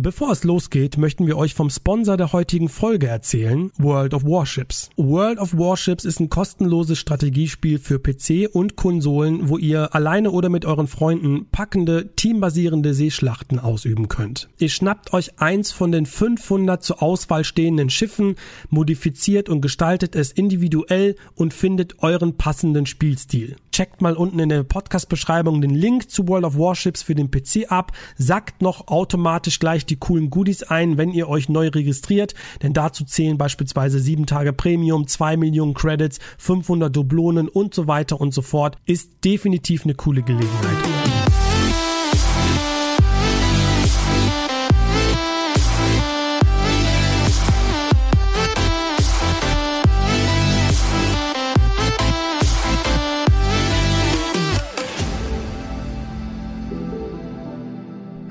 Bevor es losgeht, möchten wir euch vom Sponsor der heutigen Folge erzählen, World of Warships. World of Warships ist ein kostenloses Strategiespiel für PC und Konsolen, wo ihr alleine oder mit euren Freunden packende, teambasierende Seeschlachten ausüben könnt. Ihr schnappt euch eins von den 500 zur Auswahl stehenden Schiffen, modifiziert und gestaltet es individuell und findet euren passenden Spielstil. Checkt mal unten in der Podcast-Beschreibung den Link zu World of Warships für den PC ab, sagt noch automatisch gleich die coolen Goodies ein, wenn ihr euch neu registriert, denn dazu zählen beispielsweise 7 Tage Premium, 2 Millionen Credits, 500 Dublonen und so weiter und so fort. Ist definitiv eine coole Gelegenheit.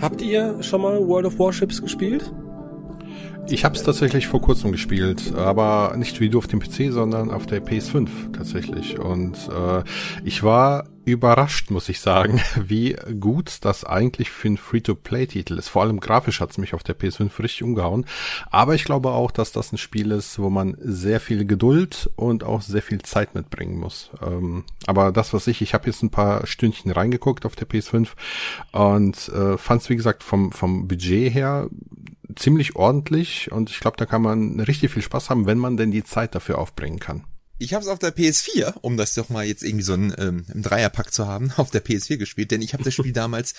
Habt ihr schon mal World of Warships gespielt? Ich habe es tatsächlich vor kurzem gespielt, aber nicht wie du auf dem PC, sondern auf der PS5 tatsächlich. Und äh, ich war überrascht, muss ich sagen, wie gut das eigentlich für ein Free-to-Play-Titel ist. Vor allem grafisch hat's mich auf der PS5 richtig umgehauen. Aber ich glaube auch, dass das ein Spiel ist, wo man sehr viel Geduld und auch sehr viel Zeit mitbringen muss. Ähm, aber das, was ich, ich habe jetzt ein paar Stündchen reingeguckt auf der PS5 und äh, fand es, wie gesagt, vom, vom Budget her ziemlich ordentlich und ich glaube, da kann man richtig viel Spaß haben, wenn man denn die Zeit dafür aufbringen kann. Ich habe es auf der PS4, um das doch mal jetzt irgendwie so ein, ähm, im Dreierpack zu haben, auf der PS4 gespielt, denn ich habe das Spiel damals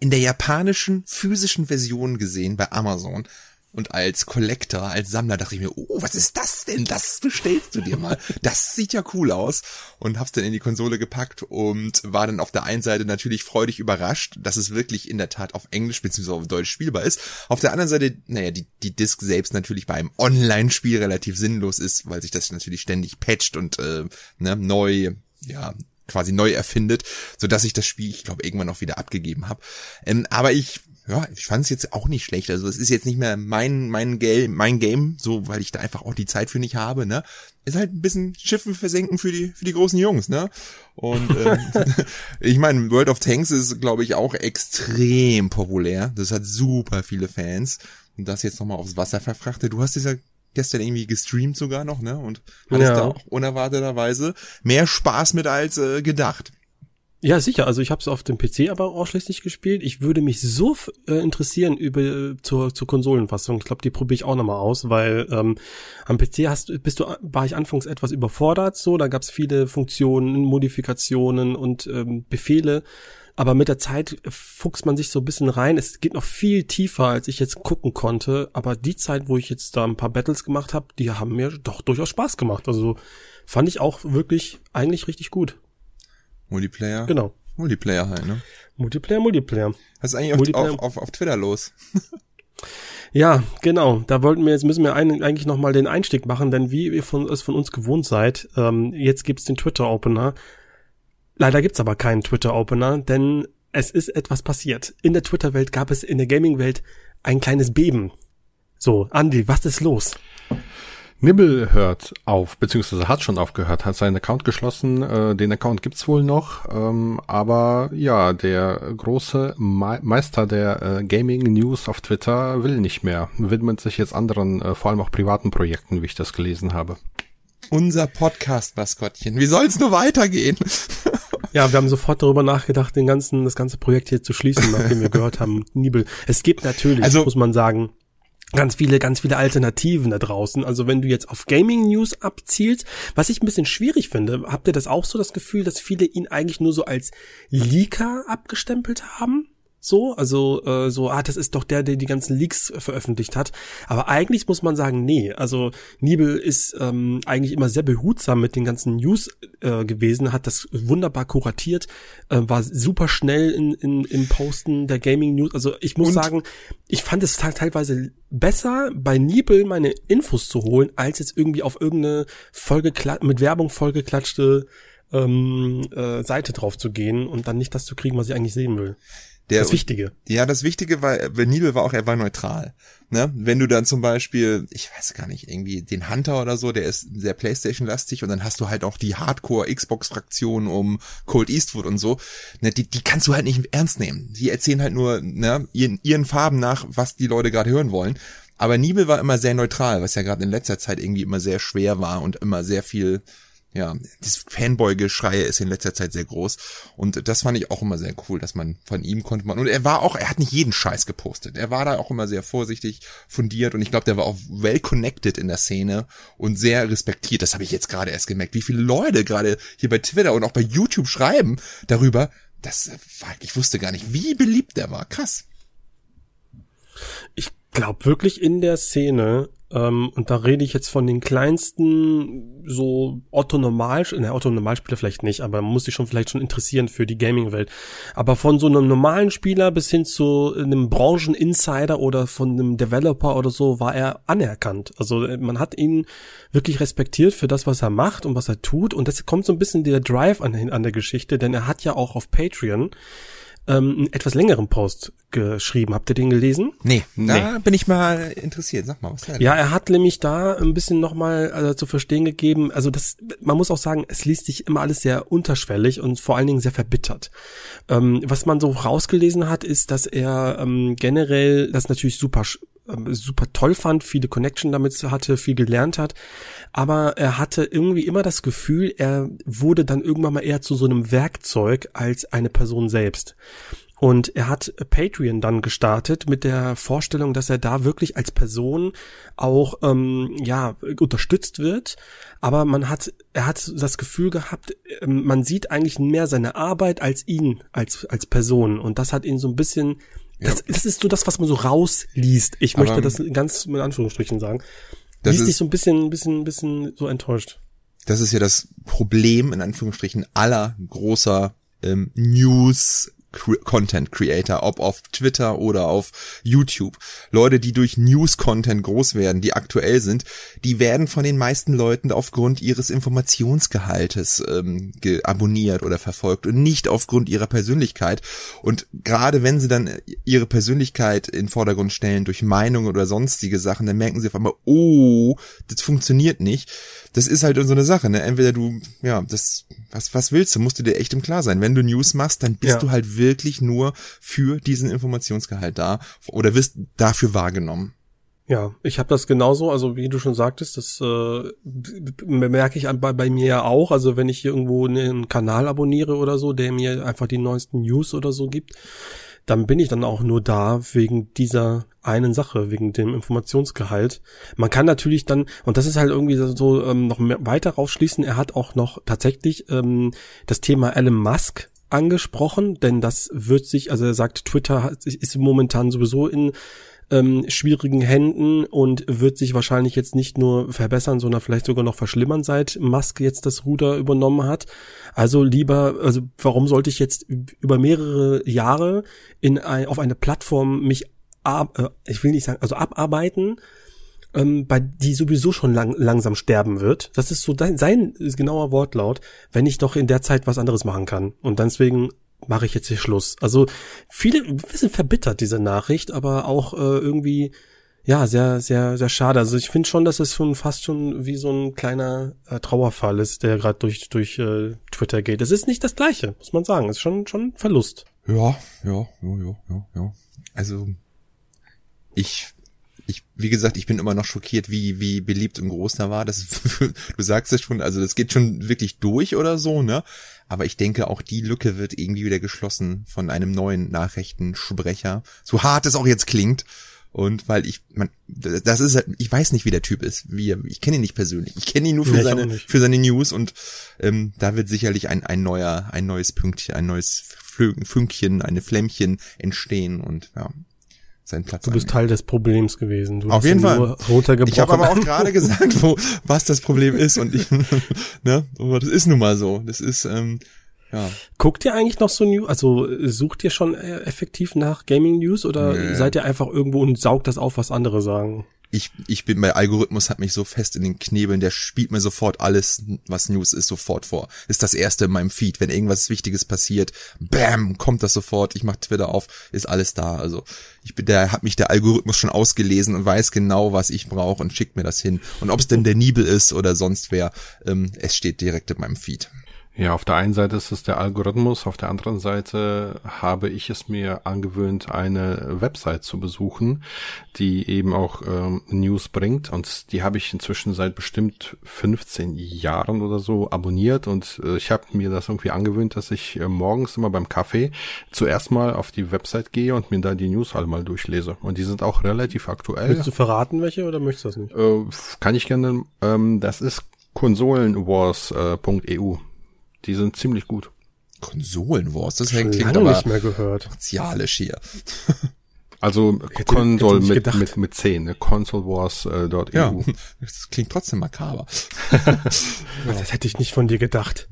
in der japanischen physischen Version gesehen bei Amazon und als Collector, als Sammler dachte ich mir, oh, was ist das denn? Das bestellst du dir mal. Das sieht ja cool aus. Und hab's dann in die Konsole gepackt und war dann auf der einen Seite natürlich freudig überrascht, dass es wirklich in der Tat auf Englisch bzw. auf Deutsch spielbar ist. Auf der anderen Seite, naja, die, die Disc selbst natürlich bei einem Online-Spiel relativ sinnlos ist, weil sich das natürlich ständig patcht und äh, ne, neu, ja, quasi neu erfindet, so dass ich das Spiel, ich glaube, irgendwann auch wieder abgegeben habe. Ähm, aber ich ja, ich fand es jetzt auch nicht schlecht. Also es ist jetzt nicht mehr mein mein Game, mein Game, so weil ich da einfach auch die Zeit für nicht habe. Ne, ist halt ein bisschen Schiffen versenken für die für die großen Jungs. Ne, und ähm, ich meine World of Tanks ist, glaube ich, auch extrem populär. Das hat super viele Fans und das jetzt nochmal aufs Wasser verfrachtet. Du hast es ja gestern irgendwie gestreamt sogar noch, ne? Und hattest ja. da auch unerwarteterweise mehr Spaß mit als äh, gedacht. Ja, sicher. Also ich habe es auf dem PC aber ausschließlich gespielt. Ich würde mich so äh, interessieren über äh, zur, zur Konsolenfassung. Ich glaube, die probiere ich auch nochmal aus, weil ähm, am PC hast bist du war ich anfangs etwas überfordert. So, da gab es viele Funktionen, Modifikationen und ähm, Befehle. Aber mit der Zeit fuchst man sich so ein bisschen rein. Es geht noch viel tiefer, als ich jetzt gucken konnte. Aber die Zeit, wo ich jetzt da ein paar Battles gemacht habe, die haben mir doch durchaus Spaß gemacht. Also fand ich auch wirklich eigentlich richtig gut. Multiplayer. Genau. Multiplayer halt, ne? Multiplayer, Multiplayer. Was ist eigentlich auf, auf, auf, auf Twitter los? ja, genau. Da wollten wir jetzt müssen wir ein, eigentlich noch mal den Einstieg machen, denn wie ihr von, es von uns gewohnt seid, ähm, jetzt gibt's den Twitter Opener. Leider gibt's aber keinen Twitter Opener, denn es ist etwas passiert. In der Twitter-Welt gab es in der Gaming-Welt ein kleines Beben. So, Andy, was ist los? Nibble hört auf, beziehungsweise hat schon aufgehört, hat seinen Account geschlossen. Äh, den Account gibt's wohl noch, ähm, aber ja, der große Me Meister der äh, Gaming News auf Twitter will nicht mehr, widmet sich jetzt anderen, äh, vor allem auch privaten Projekten, wie ich das gelesen habe. Unser Podcast-Maskottchen. Wie soll's nur weitergehen? Ja, wir haben sofort darüber nachgedacht, den ganzen, das ganze Projekt hier zu schließen, nachdem wir gehört haben, Nibel. Es gibt natürlich, also, muss man sagen, ganz viele, ganz viele Alternativen da draußen. Also wenn du jetzt auf Gaming News abzielst, was ich ein bisschen schwierig finde, habt ihr das auch so das Gefühl, dass viele ihn eigentlich nur so als Leaker abgestempelt haben? So, also äh, so, ah, das ist doch der, der die ganzen Leaks veröffentlicht hat. Aber eigentlich muss man sagen, nee. Also Nibel ist ähm, eigentlich immer sehr behutsam mit den ganzen News äh, gewesen, hat das wunderbar kuratiert, äh, war super schnell in, in, im Posten der Gaming News. Also ich muss Und? sagen, ich fand es teilweise besser, bei Nibel meine Infos zu holen, als jetzt irgendwie auf irgendeine Folge mit Werbung vollgeklatschte ähm, äh, Seite drauf zu gehen und dann nicht das zu kriegen, was ich eigentlich sehen will Der, das Wichtige. Ja, das Wichtige war, Nibel war auch, er war neutral. Ne? Wenn du dann zum Beispiel, ich weiß gar nicht, irgendwie den Hunter oder so, der ist sehr Playstation-lastig und dann hast du halt auch die Hardcore-Xbox-Fraktion um Cold Eastwood und so, ne? die, die kannst du halt nicht ernst nehmen. Die erzählen halt nur ne, ihren, ihren Farben nach, was die Leute gerade hören wollen. Aber Nibel war immer sehr neutral, was ja gerade in letzter Zeit irgendwie immer sehr schwer war und immer sehr viel ja, das Fanboy-Geschrei ist in letzter Zeit sehr groß. Und das fand ich auch immer sehr cool, dass man von ihm konnte man. Und er war auch, er hat nicht jeden Scheiß gepostet. Er war da auch immer sehr vorsichtig, fundiert und ich glaube, der war auch well connected in der Szene und sehr respektiert. Das habe ich jetzt gerade erst gemerkt, wie viele Leute gerade hier bei Twitter und auch bei YouTube schreiben darüber. Das war, ich wusste gar nicht, wie beliebt der war. Krass. Ich glaube wirklich in der Szene ähm, und da rede ich jetzt von den kleinsten, so Otto Normal, ne, Otto Normalspieler vielleicht nicht, aber man muss sich schon vielleicht schon interessieren für die Gaming-Welt. Aber von so einem normalen Spieler bis hin zu einem Brancheninsider oder von einem Developer oder so war er anerkannt. Also äh, man hat ihn wirklich respektiert für das, was er macht und was er tut. Und das kommt so ein bisschen der Drive an, an der Geschichte, denn er hat ja auch auf Patreon ähm, einen etwas längeren Post geschrieben. Habt ihr den gelesen? Nee, da nee. bin ich mal interessiert. Sag mal, was da Ja, er hat nämlich da ein bisschen nochmal also, zu verstehen gegeben. Also das, man muss auch sagen, es liest sich immer alles sehr unterschwellig und vor allen Dingen sehr verbittert. Ähm, was man so rausgelesen hat, ist, dass er ähm, generell das natürlich super super toll fand, viele Connection damit hatte, viel gelernt hat, aber er hatte irgendwie immer das Gefühl, er wurde dann irgendwann mal eher zu so einem Werkzeug als eine Person selbst. Und er hat Patreon dann gestartet mit der Vorstellung, dass er da wirklich als Person auch ähm, ja unterstützt wird. Aber man hat, er hat das Gefühl gehabt, ähm, man sieht eigentlich mehr seine Arbeit als ihn als als Person. Und das hat ihn so ein bisschen das, das ist so das, was man so rausliest. Ich möchte Aber, das ganz mit Anführungsstrichen sagen. Das Liest dich so ein bisschen, ein bisschen, ein bisschen so enttäuscht. Das ist ja das Problem, in Anführungsstrichen, aller großer ähm, News Content Creator, ob auf Twitter oder auf YouTube. Leute, die durch News Content groß werden, die aktuell sind, die werden von den meisten Leuten aufgrund ihres Informationsgehaltes ähm, abonniert oder verfolgt und nicht aufgrund ihrer Persönlichkeit. Und gerade wenn sie dann ihre Persönlichkeit in Vordergrund stellen durch Meinungen oder sonstige Sachen, dann merken sie auf einmal, oh, das funktioniert nicht das ist halt so eine Sache, ne? Entweder du, ja, das, was, was willst du, musst du dir echt im Klar sein. Wenn du News machst, dann bist ja. du halt wirklich nur für diesen Informationsgehalt da oder wirst dafür wahrgenommen. Ja, ich habe das genauso, also wie du schon sagtest, das äh, merke ich bei, bei mir ja auch. Also wenn ich irgendwo einen Kanal abonniere oder so, der mir einfach die neuesten News oder so gibt, dann bin ich dann auch nur da wegen dieser einen Sache, wegen dem Informationsgehalt. Man kann natürlich dann, und das ist halt irgendwie so ähm, noch mehr, weiter rausschließen, er hat auch noch tatsächlich ähm, das Thema Elon Musk angesprochen, denn das wird sich, also er sagt, Twitter ist momentan sowieso in ähm, schwierigen Händen und wird sich wahrscheinlich jetzt nicht nur verbessern, sondern vielleicht sogar noch verschlimmern, seit Musk jetzt das Ruder übernommen hat. Also lieber, also warum sollte ich jetzt über mehrere Jahre in ein, auf eine Plattform mich ab, äh, ich will nicht sagen, also abarbeiten, ähm, bei die sowieso schon lang, langsam sterben wird. Das ist so sein, sein genauer Wortlaut, wenn ich doch in der Zeit was anderes machen kann. Und deswegen mache ich jetzt hier Schluss. Also viele ein bisschen verbittert diese Nachricht, aber auch äh, irgendwie ja sehr sehr sehr schade. Also ich finde schon, dass es schon fast schon wie so ein kleiner äh, Trauerfall ist, der gerade durch durch äh, Twitter geht. Es ist nicht das Gleiche, muss man sagen. Es ist schon schon Verlust. Ja, ja, ja, ja, ja, ja. Also ich ich, wie gesagt, ich bin immer noch schockiert, wie, wie beliebt und groß da war. Das, du sagst es schon, also das geht schon wirklich durch oder so, ne? Aber ich denke, auch die Lücke wird irgendwie wieder geschlossen von einem neuen Nachrichtensprecher. So hart es auch jetzt klingt. Und weil ich, man, das ist, halt, ich weiß nicht, wie der Typ ist. Wie ich kenne ihn nicht persönlich. Ich kenne ihn nur für ja, seine, für seine News und ähm, da wird sicherlich ein, ein neuer, ein neues Pünktchen, ein neues Fünkchen, eine Flämmchen entstehen und ja, seinen Platz. Du bist annehmen. Teil des Problems gewesen. Du Auf jeden Fall. Ich habe aber auch gerade gesagt, wo was das Problem ist und ich, ne, aber das ist nun mal so. Das ist ähm, ja. Guckt ihr eigentlich noch so News? Also sucht ihr schon äh, effektiv nach Gaming News oder nee. seid ihr einfach irgendwo und saugt das auf, was andere sagen? Ich, ich bin, mein Algorithmus hat mich so fest in den Knebeln, der spielt mir sofort alles, was News ist, sofort vor. Ist das erste in meinem Feed. Wenn irgendwas Wichtiges passiert, bam, kommt das sofort. Ich mach Twitter auf, ist alles da. Also ich bin, der hat mich der Algorithmus schon ausgelesen und weiß genau, was ich brauche und schickt mir das hin. Und ob es denn der Nibel ist oder sonst wer, ähm, es steht direkt in meinem Feed. Ja, auf der einen Seite ist es der Algorithmus, auf der anderen Seite habe ich es mir angewöhnt, eine Website zu besuchen, die eben auch ähm, News bringt und die habe ich inzwischen seit bestimmt 15 Jahren oder so abonniert und äh, ich habe mir das irgendwie angewöhnt, dass ich äh, morgens immer beim Kaffee zuerst mal auf die Website gehe und mir da die News alle mal durchlese und die sind auch relativ aktuell. Willst du verraten welche oder möchtest du das nicht? Äh, kann ich gerne, ähm, das ist konsolenwars.eu. Die sind ziemlich gut. Konsolenwars, das Schon klingt aber nicht mehr gehört. martialisch hier. Also Hätte- Console hätte nicht mit, gedacht. mit, mit 10, ne? consolewars.eu. Ja, das klingt trotzdem makaber. Das hätte ich nicht von dir gedacht.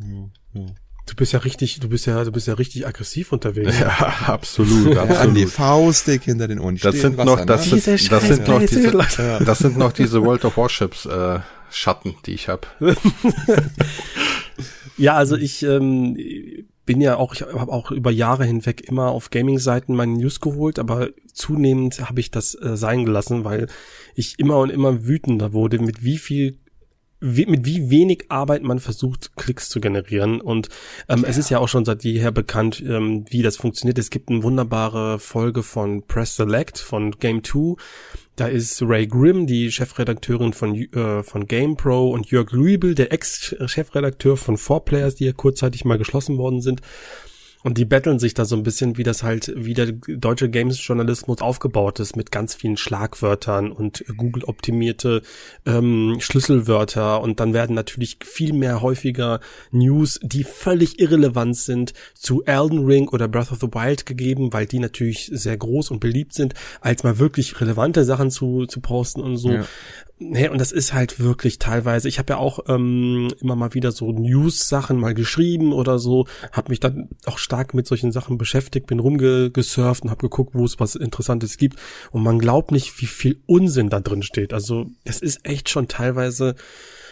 Du bist ja richtig, du bist ja, du bist ja richtig aggressiv unterwegs. Ja, absolut, An die absolut. Faustdick hinter den Ohren. Das sind noch, ne? das sind, Diese das sind noch diese, das sind noch diese World of Warships, äh, Schatten, die ich habe. Ja, also ich ähm, bin ja auch, ich habe auch über Jahre hinweg immer auf Gaming-Seiten meine News geholt, aber zunehmend habe ich das äh, sein gelassen, weil ich immer und immer wütender wurde, mit wie viel wie, mit wie wenig Arbeit man versucht, Klicks zu generieren. Und ähm, es ist ja auch schon seit jeher bekannt, ähm, wie das funktioniert. Es gibt eine wunderbare Folge von Press Select von Game 2. Da ist Ray Grimm, die Chefredakteurin von, äh, von GamePro und Jörg Luibel, der Ex-Chefredakteur von 4Players, die ja kurzzeitig mal geschlossen worden sind. Und die betteln sich da so ein bisschen, wie das halt, wie der deutsche Games-Journalismus aufgebaut ist, mit ganz vielen Schlagwörtern und Google-optimierte ähm, Schlüsselwörter. Und dann werden natürlich viel mehr häufiger News, die völlig irrelevant sind, zu Elden Ring oder Breath of the Wild gegeben, weil die natürlich sehr groß und beliebt sind, als mal wirklich relevante Sachen zu, zu posten und so. Ja. Nee, und das ist halt wirklich teilweise, ich habe ja auch ähm, immer mal wieder so News-Sachen mal geschrieben oder so, habe mich dann auch stark mit solchen Sachen beschäftigt, bin rumgesurft und habe geguckt, wo es was Interessantes gibt. Und man glaubt nicht, wie viel Unsinn da drin steht. Also es ist echt schon teilweise,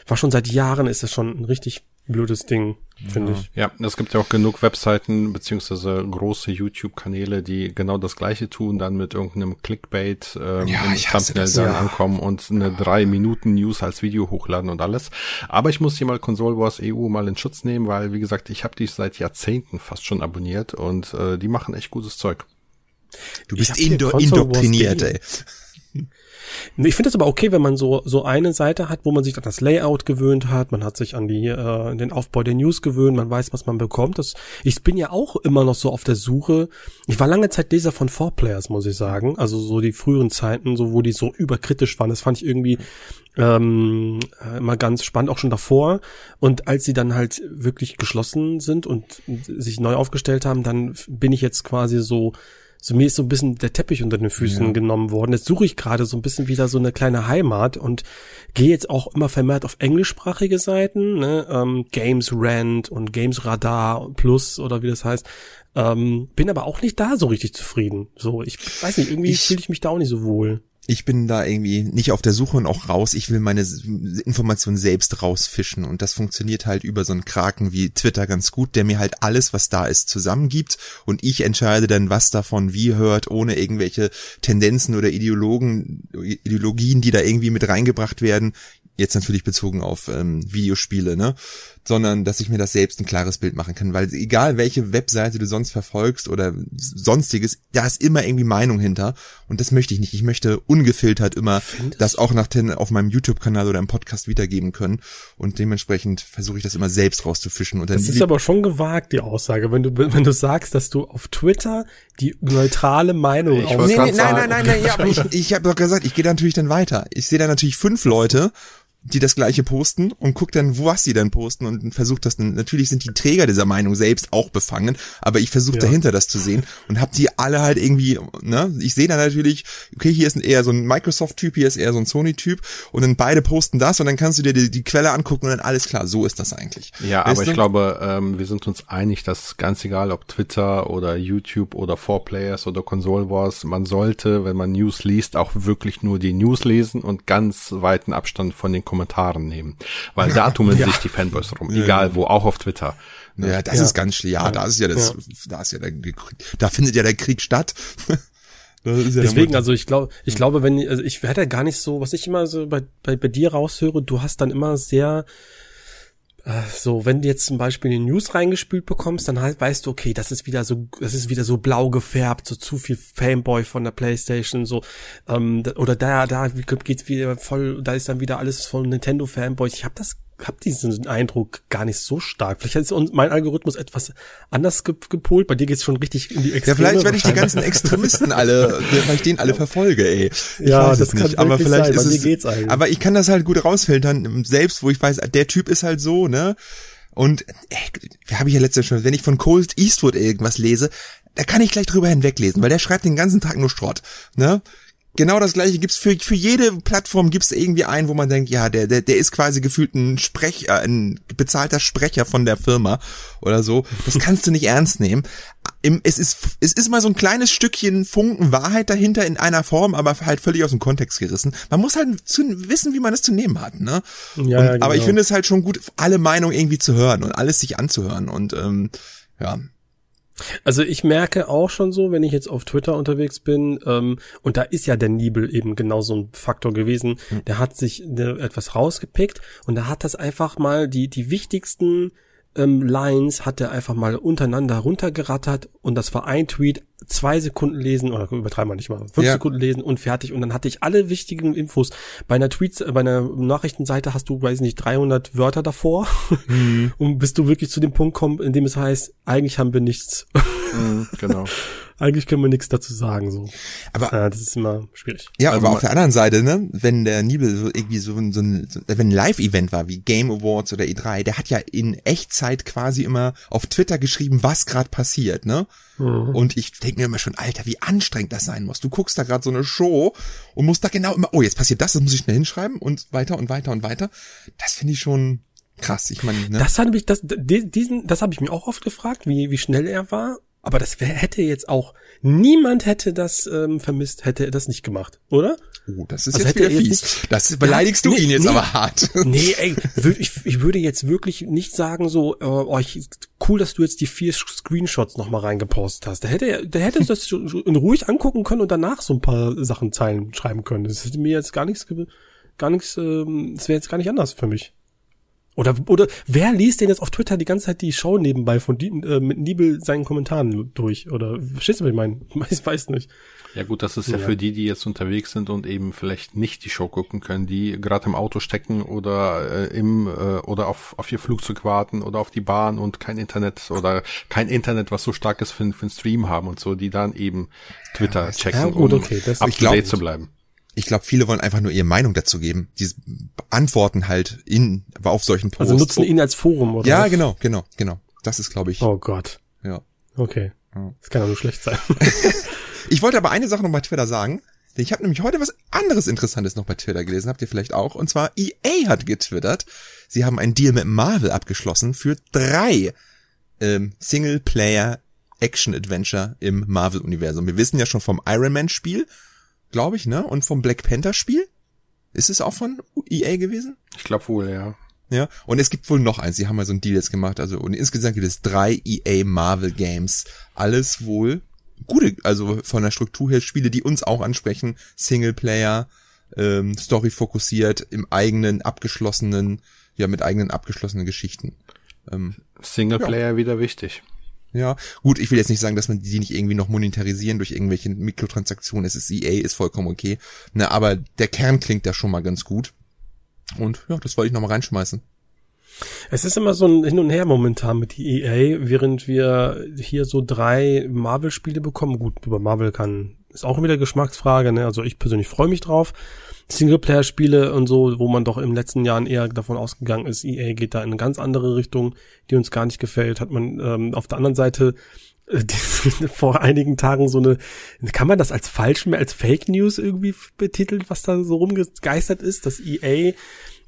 war schon seit Jahren ist das schon ein richtig blödes Ding, finde ich. Ja, es gibt ja auch genug Webseiten beziehungsweise große YouTube-Kanäle, die genau das gleiche tun, dann mit irgendeinem Clickbait ähm, Ja, im Thumbnail das, dann ja. ankommen und eine drei Minuten News als Video hochladen und alles. Aber ich muss hier mal Console Wars EU mal in Schutz nehmen, weil wie gesagt, ich habe die seit Jahrzehnten fast schon abonniert und äh, die machen echt gutes Zeug. Du bist indo indoktriniert, ey. Ich finde es aber okay, wenn man so so eine Seite hat, wo man sich an das Layout gewöhnt hat, man hat sich an die äh, den Aufbau der News gewöhnt, man weiß, was man bekommt. Das, ich bin ja auch immer noch so auf der Suche. Ich war lange Zeit Leser von 4Players, muss ich sagen. Also so die früheren Zeiten, so wo die so überkritisch waren. Das fand ich irgendwie ähm, äh, immer ganz spannend, auch schon davor. Und als sie dann halt wirklich geschlossen sind und sich neu aufgestellt haben, dann bin ich jetzt quasi so so mir ist so ein bisschen der Teppich unter den Füßen genommen worden. Jetzt suche ich gerade so ein bisschen wieder so eine kleine Heimat und gehe jetzt auch immer vermehrt auf englischsprachige Seiten, ne? ähm, Games Rant und Games Radar Plus oder wie das heißt. Ähm, bin aber auch nicht da so richtig zufrieden. So, ich weiß nicht, irgendwie fühle ich mich da auch nicht so wohl. Ich bin da irgendwie nicht auf der Suche und auch raus. Ich will meine Informationen selbst rausfischen und das funktioniert halt über so einen Kraken wie Twitter ganz gut, der mir halt alles, was da ist, zusammengibt und ich entscheide dann, was davon wie hört, ohne irgendwelche Tendenzen oder Ideologen, Ideologien, die da irgendwie mit reingebracht werden. Jetzt natürlich bezogen auf ähm, Videospiele, ne? Sondern dass ich mir das selbst ein klares Bild machen kann, weil egal welche Webseite du sonst verfolgst oder sonstiges, da ist immer irgendwie Meinung hinter. Und das möchte ich nicht. Ich möchte ungefiltert immer Findest das auch nach ten, auf meinem YouTube-Kanal oder im Podcast wiedergeben können. Und dementsprechend versuche ich das immer selbst rauszufischen. Und dann Das ist aber schon gewagt, die Aussage, wenn du, wenn du sagst, dass du auf Twitter die neutrale Meinung Ich Nee, nee, nein, nein, nein, nein, ja, aber ich, ich habe doch gesagt, ich gehe da natürlich dann weiter. Ich sehe da natürlich fünf Leute die das gleiche posten und guckt dann, wo was sie dann posten und versucht das dann, natürlich sind die Träger dieser Meinung selbst auch befangen, aber ich versuche ja. dahinter das zu sehen und hab die alle halt irgendwie, ne, ich sehe dann natürlich, okay, hier ist eher so ein Microsoft-Typ, hier ist eher so ein Sony-Typ und dann beide posten das und dann kannst du dir die, die Quelle angucken und dann alles klar, so ist das eigentlich. Ja, weißt aber du? ich glaube, ähm, wir sind uns einig, dass ganz egal, ob Twitter oder YouTube oder 4Players oder Console Wars, man sollte, wenn man News liest, auch wirklich nur die News lesen und ganz weiten Abstand von den Kommentaren nehmen. Weil da tummeln ja. sich die Fanboys rum, egal wo, auch auf Twitter. Ne? Ja, das ja. ist ganz schlimm. Ja, da ist ja das, da ist ja der, da findet ja der Krieg statt. Ja Deswegen, also ich glaube, ich glaube, wenn, also ich hätte gar nicht so, was ich immer so bei, bei, bei dir raushöre, du hast dann immer sehr, so, wenn du jetzt zum Beispiel in die News reingespült bekommst, dann halt weißt du, okay, das ist wieder so, das ist wieder so blau gefärbt, so zu viel Fanboy von der Playstation, so, ähm, oder da, da geht's wieder voll, da ist dann wieder alles von Nintendo Fanboys. Ich habe das habe diesen Eindruck gar nicht so stark. Vielleicht ist mein Algorithmus etwas anders gepolt. Bei dir geht's schon richtig in die Extreme. Ja, vielleicht, wenn ich die ganzen Extremisten alle, weil ich den alle verfolge, ey. Ich ja, das nicht, kann aber vielleicht sein. ist es, eigentlich. aber ich kann das halt gut rausfiltern, selbst wo ich weiß, der Typ ist halt so, ne? Und äh, habe ich ja letztes schon, wenn ich von Cold Eastwood irgendwas lese, da kann ich gleich drüber hinweglesen, weil der schreibt den ganzen Tag nur Schrott, ne? Genau das gleiche gibt's für, für jede Plattform gibt's irgendwie einen, wo man denkt, ja, der, der, der ist quasi gefühlt ein Sprecher, ein bezahlter Sprecher von der Firma oder so. Das kannst du nicht ernst nehmen. Es ist, es ist mal so ein kleines Stückchen Funken Wahrheit dahinter in einer Form, aber halt völlig aus dem Kontext gerissen. Man muss halt zu, wissen, wie man es zu nehmen hat, ne? Ja, und, ja genau. Aber ich finde es halt schon gut, alle Meinungen irgendwie zu hören und alles sich anzuhören und ähm, ja, also ich merke auch schon so, wenn ich jetzt auf Twitter unterwegs bin, ähm, und da ist ja der Nibel eben genau so ein Faktor gewesen, mhm. der hat sich ne, etwas rausgepickt und da hat das einfach mal die, die wichtigsten ähm, Lines hat er einfach mal untereinander runtergerattert und das war ein Tweet, zwei Sekunden lesen oder übertreiben wir nicht mal, fünf ja. Sekunden lesen und fertig und dann hatte ich alle wichtigen Infos. Bei einer Tweets, bei einer Nachrichtenseite hast du, weiß nicht, 300 Wörter davor mhm. und bis du wirklich zu dem Punkt kommst, in dem es heißt, eigentlich haben wir nichts. Mhm, genau. eigentlich können wir nichts dazu sagen, so. Aber äh, das ist immer schwierig. Ja, also, aber auf der anderen Seite, ne, wenn der Nibel so irgendwie so, ein, so ein, so, wenn ein Live-Event war, wie Game Awards oder E3, der hat ja in Echtzeit quasi immer auf Twitter geschrieben, was gerade passiert, ne? Mhm. Und ich denke mir immer schon, Alter, wie anstrengend das sein muss. Du guckst da gerade so eine Show und musst da genau immer, oh, jetzt passiert das, das muss ich schnell hinschreiben und weiter und weiter und weiter. Das finde ich schon krass. Ich meine, ne? Das habe ich, das, diesen, das habe ich mir auch oft gefragt, wie, wie schnell er war. Aber das hätte jetzt auch, niemand hätte das ähm, vermisst, hätte er das nicht gemacht, oder? Oh, das ist also jetzt wieder fies. Nicht, das beleidigst ja, du nee, ihn jetzt nee, aber hart. Nee, ey, würd, ich, ich würde jetzt wirklich nicht sagen so, äh, oh, ich, cool, dass du jetzt die vier Screenshots nochmal reingepostet hast. Da hätte er, der hätte das in ruhig angucken können und danach so ein paar Sachen Zeilen schreiben können. Das hätte mir jetzt gar nichts, gar nichts, ähm, das wäre jetzt gar nicht anders für mich. Oder, oder wer liest denn jetzt auf Twitter die ganze Zeit die Show nebenbei von die, äh, mit Nibel seinen Kommentaren durch? Oder verstehst du, was ich meine? Ich weiß nicht. Ja gut, das ist ja, ja, für die, die jetzt unterwegs sind und eben vielleicht nicht die Show gucken können, die gerade im Auto stecken oder äh, im äh, oder auf, auf ihr Flugzeug warten oder auf die Bahn und kein Internet oder kein Internet, was so stark ist für, für einen Stream haben und so, die dann eben Twitter ja, checken, ja, gut, okay, um up to date zu bleiben ich glaube, viele wollen einfach nur ihre Meinung dazu geben. Die antworten halt in, auf solchen Posts. Also nutzen ihn als Forum, oder? Ja, was? genau, genau, genau. Das ist, glaube ich. Oh Gott. Ja. Okay. Das kann ja nur schlecht sein. ich wollte aber eine Sache noch bei Twitter sagen. Denn ich habe nämlich heute was anderes Interessantes noch bei Twitter gelesen, habt ihr vielleicht auch. Und zwar EA hat getwittert. Sie haben einen Deal mit Marvel abgeschlossen für drei ähm, Singleplayer Action Adventure im Marvel Universum. Wir wissen ja schon vom Iron Man Spiel glaube ich, ne? Und vom Black Panther Spiel? Ist es auch von EA gewesen? Ich glaube wohl, ja. Ja, und es gibt wohl noch eins, die haben mal so ein Deal jetzt gemacht, also und insgesamt gibt es drei EA Marvel Games. Alles wohl gute, also von der Struktur her Spiele, die uns auch ansprechen, Singleplayer, ähm, Story fokussiert, im eigenen abgeschlossenen, ja, mit eigenen abgeschlossenen Geschichten. Ähm, Singleplayer ja. wieder wichtig. Ja, gut, ich will jetzt nicht sagen, dass man die nicht irgendwie noch monetarisieren durch irgendwelche Mikrotransaktionen. Es ist EA, ist vollkommen okay. Ne, aber der Kern klingt da schon mal ganz gut. Und ja, das wollte ich noch mal reinschmeißen. Es ist immer so ein Hin und Her momentan mit EA, während wir hier so drei Marvel-Spiele bekommen. Gut, über Marvel kann ist auch wieder Geschmacksfrage, ne? Also ich persönlich freue mich drauf. Singleplayer-Spiele und so, wo man doch den letzten Jahren eher davon ausgegangen ist, EA geht da in eine ganz andere Richtung, die uns gar nicht gefällt, hat man ähm, auf der anderen Seite äh, vor einigen Tagen so eine, kann man das als falsch mehr, als Fake News irgendwie betitelt, was da so rumgegeistert ist, dass EA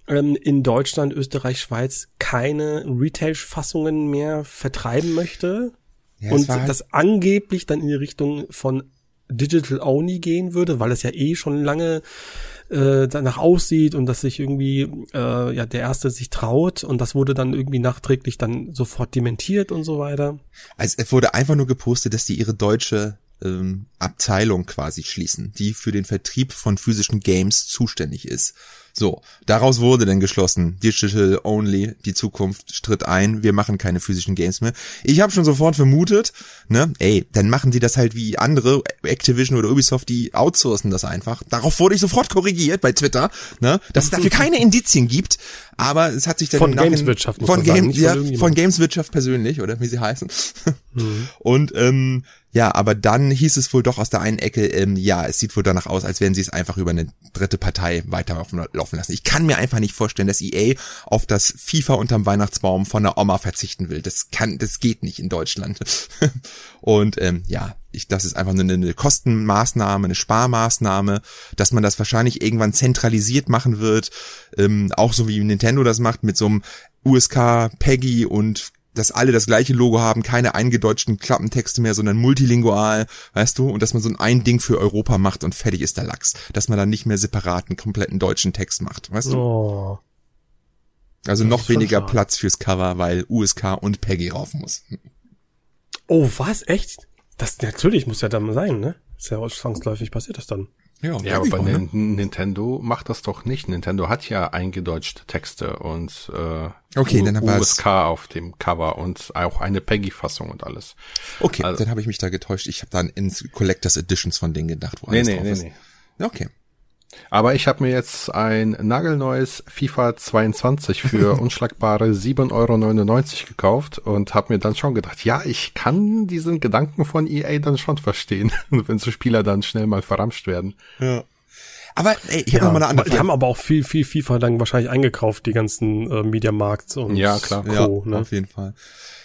ähm, in Deutschland, Österreich, Schweiz keine Retail-Fassungen mehr vertreiben möchte ja, und halt das angeblich dann in die Richtung von Digital Only gehen würde, weil es ja eh schon lange äh, danach aussieht und dass sich irgendwie äh, ja der erste sich traut und das wurde dann irgendwie nachträglich dann sofort dementiert und so weiter. Also es wurde einfach nur gepostet, dass die ihre deutsche ähm, Abteilung quasi schließen, die für den Vertrieb von physischen Games zuständig ist. So, daraus wurde dann geschlossen, Digital Only, die Zukunft stritt ein, wir machen keine physischen Games mehr. Ich habe schon sofort vermutet, ne, ey, dann machen die das halt wie andere, Activision oder Ubisoft, die outsourcen das einfach. Darauf wurde ich sofort korrigiert bei Twitter, ne, dass es dafür keine Indizien gibt, aber es hat sich dann von Gameswirtschaft von, Game, ja, von Gameswirtschaft persönlich oder wie sie heißen. Mhm. Und ähm, ja, aber dann hieß es wohl doch aus der einen Ecke, ähm, ja, es sieht wohl danach aus, als wären sie es einfach über eine dritte Partei weiterlaufen lassen. Ich kann mir einfach nicht vorstellen, dass EA auf das FIFA unterm Weihnachtsbaum von der Oma verzichten will. Das kann, das geht nicht in Deutschland. Und ähm, ja, ich, das ist einfach eine, eine Kostenmaßnahme, eine Sparmaßnahme, dass man das wahrscheinlich irgendwann zentralisiert machen wird, ähm, auch so wie Nintendo das macht mit so einem USK, Peggy und dass alle das gleiche Logo haben, keine eingedeutschten Klappentexte mehr, sondern multilingual, weißt du, und dass man so ein Ding für Europa macht und fertig ist der Lachs. Dass man dann nicht mehr separaten, kompletten deutschen Text macht, weißt du? Oh. Also das noch weniger Platz fürs Cover, weil USK und Peggy rauf muss. Oh, was? Echt? Das natürlich muss ja dann sein, ne? Ist ja zwangsläufig passiert das dann. Ja, ja aber bei ne? Nintendo macht das doch nicht. Nintendo hat ja eingedeutschte Texte und äh, okay, dann USK auf dem Cover und auch eine Peggy-Fassung und alles. Okay, also, dann habe ich mich da getäuscht. Ich habe dann ins Collectors Editions von denen gedacht, wo nee, alles nee, drauf nee, ist. Nee. Okay. Aber ich habe mir jetzt ein nagelneues FIFA 22 für unschlagbare 7,99 Euro gekauft und habe mir dann schon gedacht, ja, ich kann diesen Gedanken von EA dann schon verstehen, wenn so Spieler dann schnell mal verramscht werden. Ja. Aber ey, ich ja, habe noch mal eine andere Frage. Die haben aber auch viel, viel FIFA dann wahrscheinlich eingekauft, die ganzen äh, Mediamarkts und ja, klar. Co. Ja, ne? auf jeden Fall.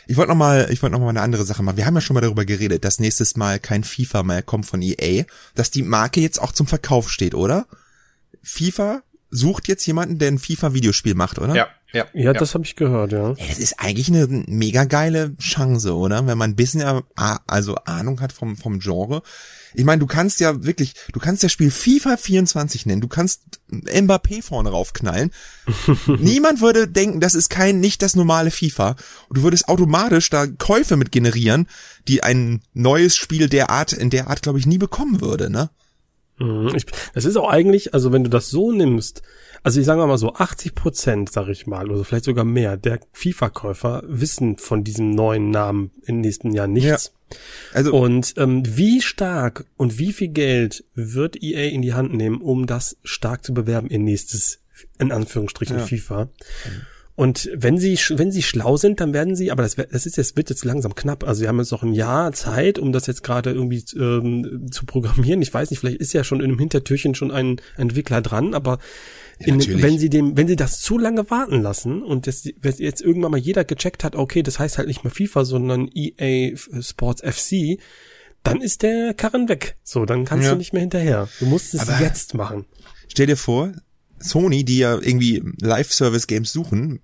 Ich wollte noch mal, ich wollte noch mal eine andere Sache machen. Wir haben ja schon mal darüber geredet, dass nächstes Mal kein FIFA mehr kommt von EA, dass die Marke jetzt auch zum Verkauf steht, oder? FIFA sucht jetzt jemanden, der ein FIFA-Videospiel macht, oder? Ja, ja. Ja, das habe ich gehört, ja. Das ist eigentlich eine mega geile Chance, oder? Wenn man ein bisschen also Ahnung hat vom, vom Genre. Ich meine, du kannst ja wirklich, du kannst das Spiel FIFA 24 nennen, du kannst Mbappé vorne raufknallen. Niemand würde denken, das ist kein, nicht das normale FIFA. Und du würdest automatisch da Käufe mit generieren, die ein neues Spiel der Art, in der Art, glaube ich, nie bekommen würde, ne? Mhm. Ich, das ist auch eigentlich, also wenn du das so nimmst, also ich sage mal so, 80 Prozent, sag ich mal, oder vielleicht sogar mehr, der FIFA-Käufer wissen von diesem neuen Namen im nächsten Jahr nichts. Ja. Also und ähm, wie stark und wie viel Geld wird EA in die Hand nehmen, um das stark zu bewerben in nächstes, in Anführungsstrichen, ja. FIFA? Und wenn sie, wenn sie schlau sind, dann werden sie, aber das, das ist jetzt, wird jetzt langsam knapp. Also sie haben jetzt noch ein Jahr Zeit, um das jetzt gerade irgendwie ähm, zu programmieren. Ich weiß nicht, vielleicht ist ja schon in einem Hintertürchen schon ein Entwickler dran, aber ja, in, wenn sie dem, wenn sie das zu lange warten lassen und jetzt, jetzt irgendwann mal jeder gecheckt hat, okay, das heißt halt nicht mehr FIFA, sondern EA Sports FC, dann ist der Karren weg. So, dann kannst ja. du nicht mehr hinterher. Du musst es aber jetzt machen. Stell dir vor, Sony, die ja irgendwie Live-Service-Games suchen,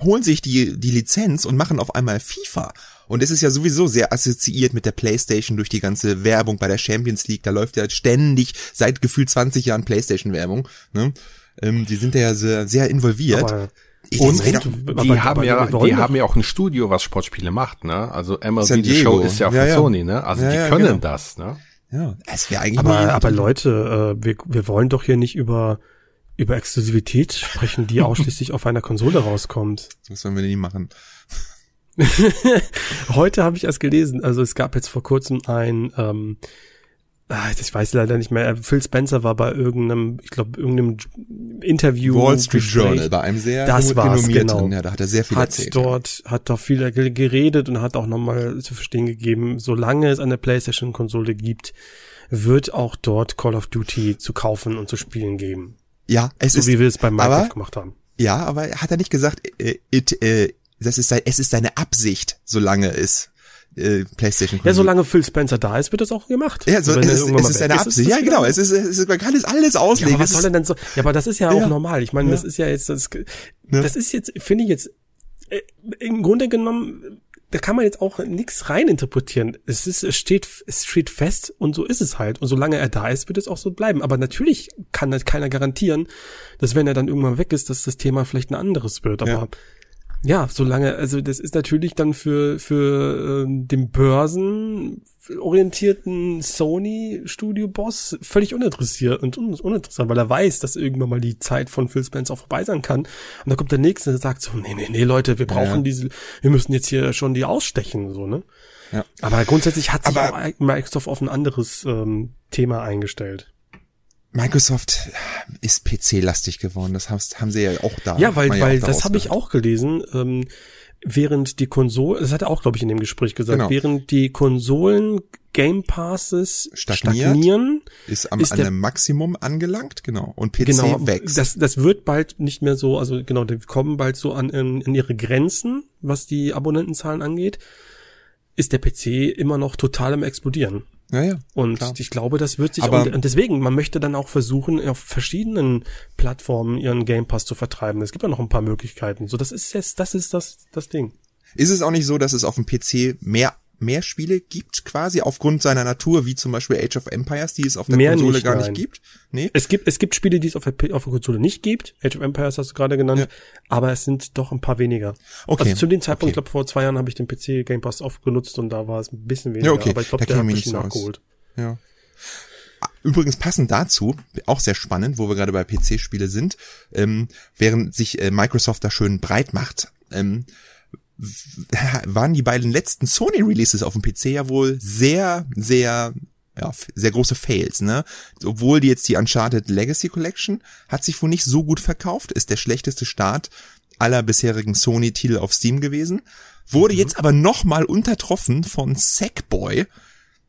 holen sich die, die Lizenz und machen auf einmal FIFA. Und es ist ja sowieso sehr assoziiert mit der Playstation durch die ganze Werbung bei der Champions League. Da läuft ja ständig seit gefühlt 20 Jahren Playstation-Werbung. Ne? Ähm, die sind ja sehr, sehr involviert. Aber ich und denke, die aber, haben ja, die haben ja auch ein Studio, was Sportspiele macht, ne? Also MLB The Show ist ja von ja, ja. Sony, ne? Also ja, die können genau. das, ne? Ja, es wäre eigentlich. Aber, aber Leute, äh, wir, wir wollen doch hier nicht über über Exklusivität sprechen, die ausschließlich auf einer Konsole rauskommt. Das sollen wir nie machen. Heute habe ich erst gelesen, also es gab jetzt vor kurzem ein, ähm, ah, ich weiß leider nicht mehr, Phil Spencer war bei irgendeinem, ich glaube, irgendeinem Interview. Wall Street Gespräch. Journal, bei einem sehr das war's, genau. ja, da hat er sehr viel hat erzählt. dort, ja. hat doch viel geredet und hat auch nochmal zu verstehen gegeben, solange es eine Playstation-Konsole gibt, wird auch dort Call of Duty zu kaufen und zu spielen geben. Ja, es so ist. So wie wir es bei Minecraft aber, gemacht haben. Ja, aber hat er nicht gesagt, äh, it, äh, das ist, es ist seine Absicht, solange es äh, PlayStation. Ja, solange Phil Spencer da ist, wird das auch gemacht. Ja, so, es, es, es ist seine Absicht. ja, genau. Es ist, es ist, man kann es alles auslegen. Ja, aber was soll denn so? Ja, aber das ist ja, ja. auch normal. Ich meine, ja. das ist ja jetzt, das, das ist jetzt, finde ich jetzt, äh, im Grunde genommen, da kann man jetzt auch nichts reininterpretieren. Es ist, es steht, es steht fest und so ist es halt. Und solange er da ist, wird es auch so bleiben. Aber natürlich kann halt keiner garantieren, dass wenn er dann irgendwann weg ist, dass das Thema vielleicht ein anderes wird. Aber ja. Ja, solange, also das ist natürlich dann für, für äh, den börsenorientierten Sony-Studio-Boss völlig uninteressiert und un uninteressant, weil er weiß, dass irgendwann mal die Zeit von Phil Spencer auch vorbei sein kann. Und dann kommt der Nächste und sagt so, nee, nee, nee, Leute, wir brauchen ja. diese, wir müssen jetzt hier schon die ausstechen, so, ne? Ja. Aber grundsätzlich hat sich Aber auch Microsoft auf ein anderes ähm, Thema eingestellt. Microsoft ist PC-lastig geworden. Das haben sie ja auch da. Ja, weil, weil ja das habe ich auch gelesen. Ähm, während die Konsolen, das hat er auch, glaube ich, in dem Gespräch gesagt, genau. während die Konsolen Game Passes stagniert, stagnieren, ist am ist an einem Maximum angelangt, genau. Und PC genau, wächst. Das, das wird bald nicht mehr so, also genau, die kommen bald so an in, in ihre Grenzen, was die Abonnentenzahlen angeht. Ist der PC immer noch total im explodieren. Ja, ja. Und klar. ich glaube, das wird sich Aber auch, und deswegen, man möchte dann auch versuchen, auf verschiedenen Plattformen ihren Game Pass zu vertreiben. Es gibt ja noch ein paar Möglichkeiten. So, das ist jetzt, das ist das, das Ding. Ist es auch nicht so, dass es auf dem PC mehr mehr Spiele gibt, quasi aufgrund seiner Natur, wie zum Beispiel Age of Empires, die es auf der mehr Konsole nicht, gar nein. nicht gibt. Nee? Es gibt, es gibt Spiele, die es auf der, auf der Konsole nicht gibt. Age of Empires hast du gerade genannt, ja. aber es sind doch ein paar weniger. Okay. Also zu dem Zeitpunkt, okay. ich glaube vor zwei Jahren habe ich den PC Game Pass oft genutzt und da war es ein bisschen weniger, ja, okay. aber ich glaube, der hat mich nachgeholt. Ja. Übrigens passend dazu, auch sehr spannend, wo wir gerade bei PC-Spiele sind, ähm, während sich äh, Microsoft da schön breit macht, ähm, waren die beiden letzten Sony-Releases auf dem PC ja wohl sehr, sehr, ja, sehr große Fails, ne? Obwohl die jetzt die Uncharted Legacy Collection hat sich wohl nicht so gut verkauft, ist der schlechteste Start aller bisherigen Sony-Titel auf Steam gewesen, wurde mhm. jetzt aber nochmal untertroffen von Sackboy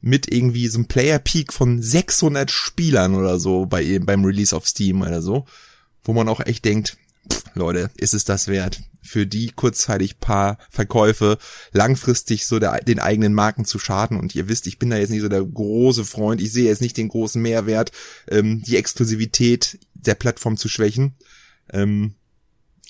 mit irgendwie so einem Player Peak von 600 Spielern oder so bei beim Release auf Steam oder so, wo man auch echt denkt, Leute, ist es das wert? für die kurzzeitig paar Verkäufe langfristig so der, den eigenen Marken zu schaden. Und ihr wisst, ich bin da jetzt nicht so der große Freund. Ich sehe jetzt nicht den großen Mehrwert, ähm, die Exklusivität der Plattform zu schwächen. Ähm,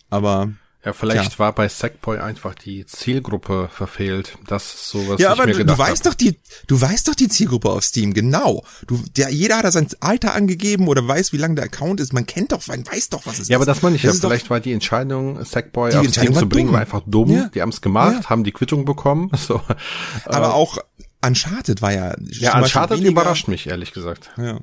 aber ja, vielleicht ja. war bei Sackboy einfach die Zielgruppe verfehlt. Das ist so was Ja, aber du, du weißt hab. doch die, du weißt doch die Zielgruppe auf Steam, genau. Du, der, jeder hat da sein Alter angegeben oder weiß, wie lang der Account ist. Man kennt doch, man weiß doch, was es ist. Ja, aber das meine ich ja. Vielleicht war die Entscheidung, Sackboy auf Steam zu bringen, war einfach dumm. Ja. Die haben es gemacht, ja. haben die Quittung bekommen. So. Aber äh, auch Uncharted war ja. Ja, Uncharted überrascht mich, ehrlich gesagt. Ja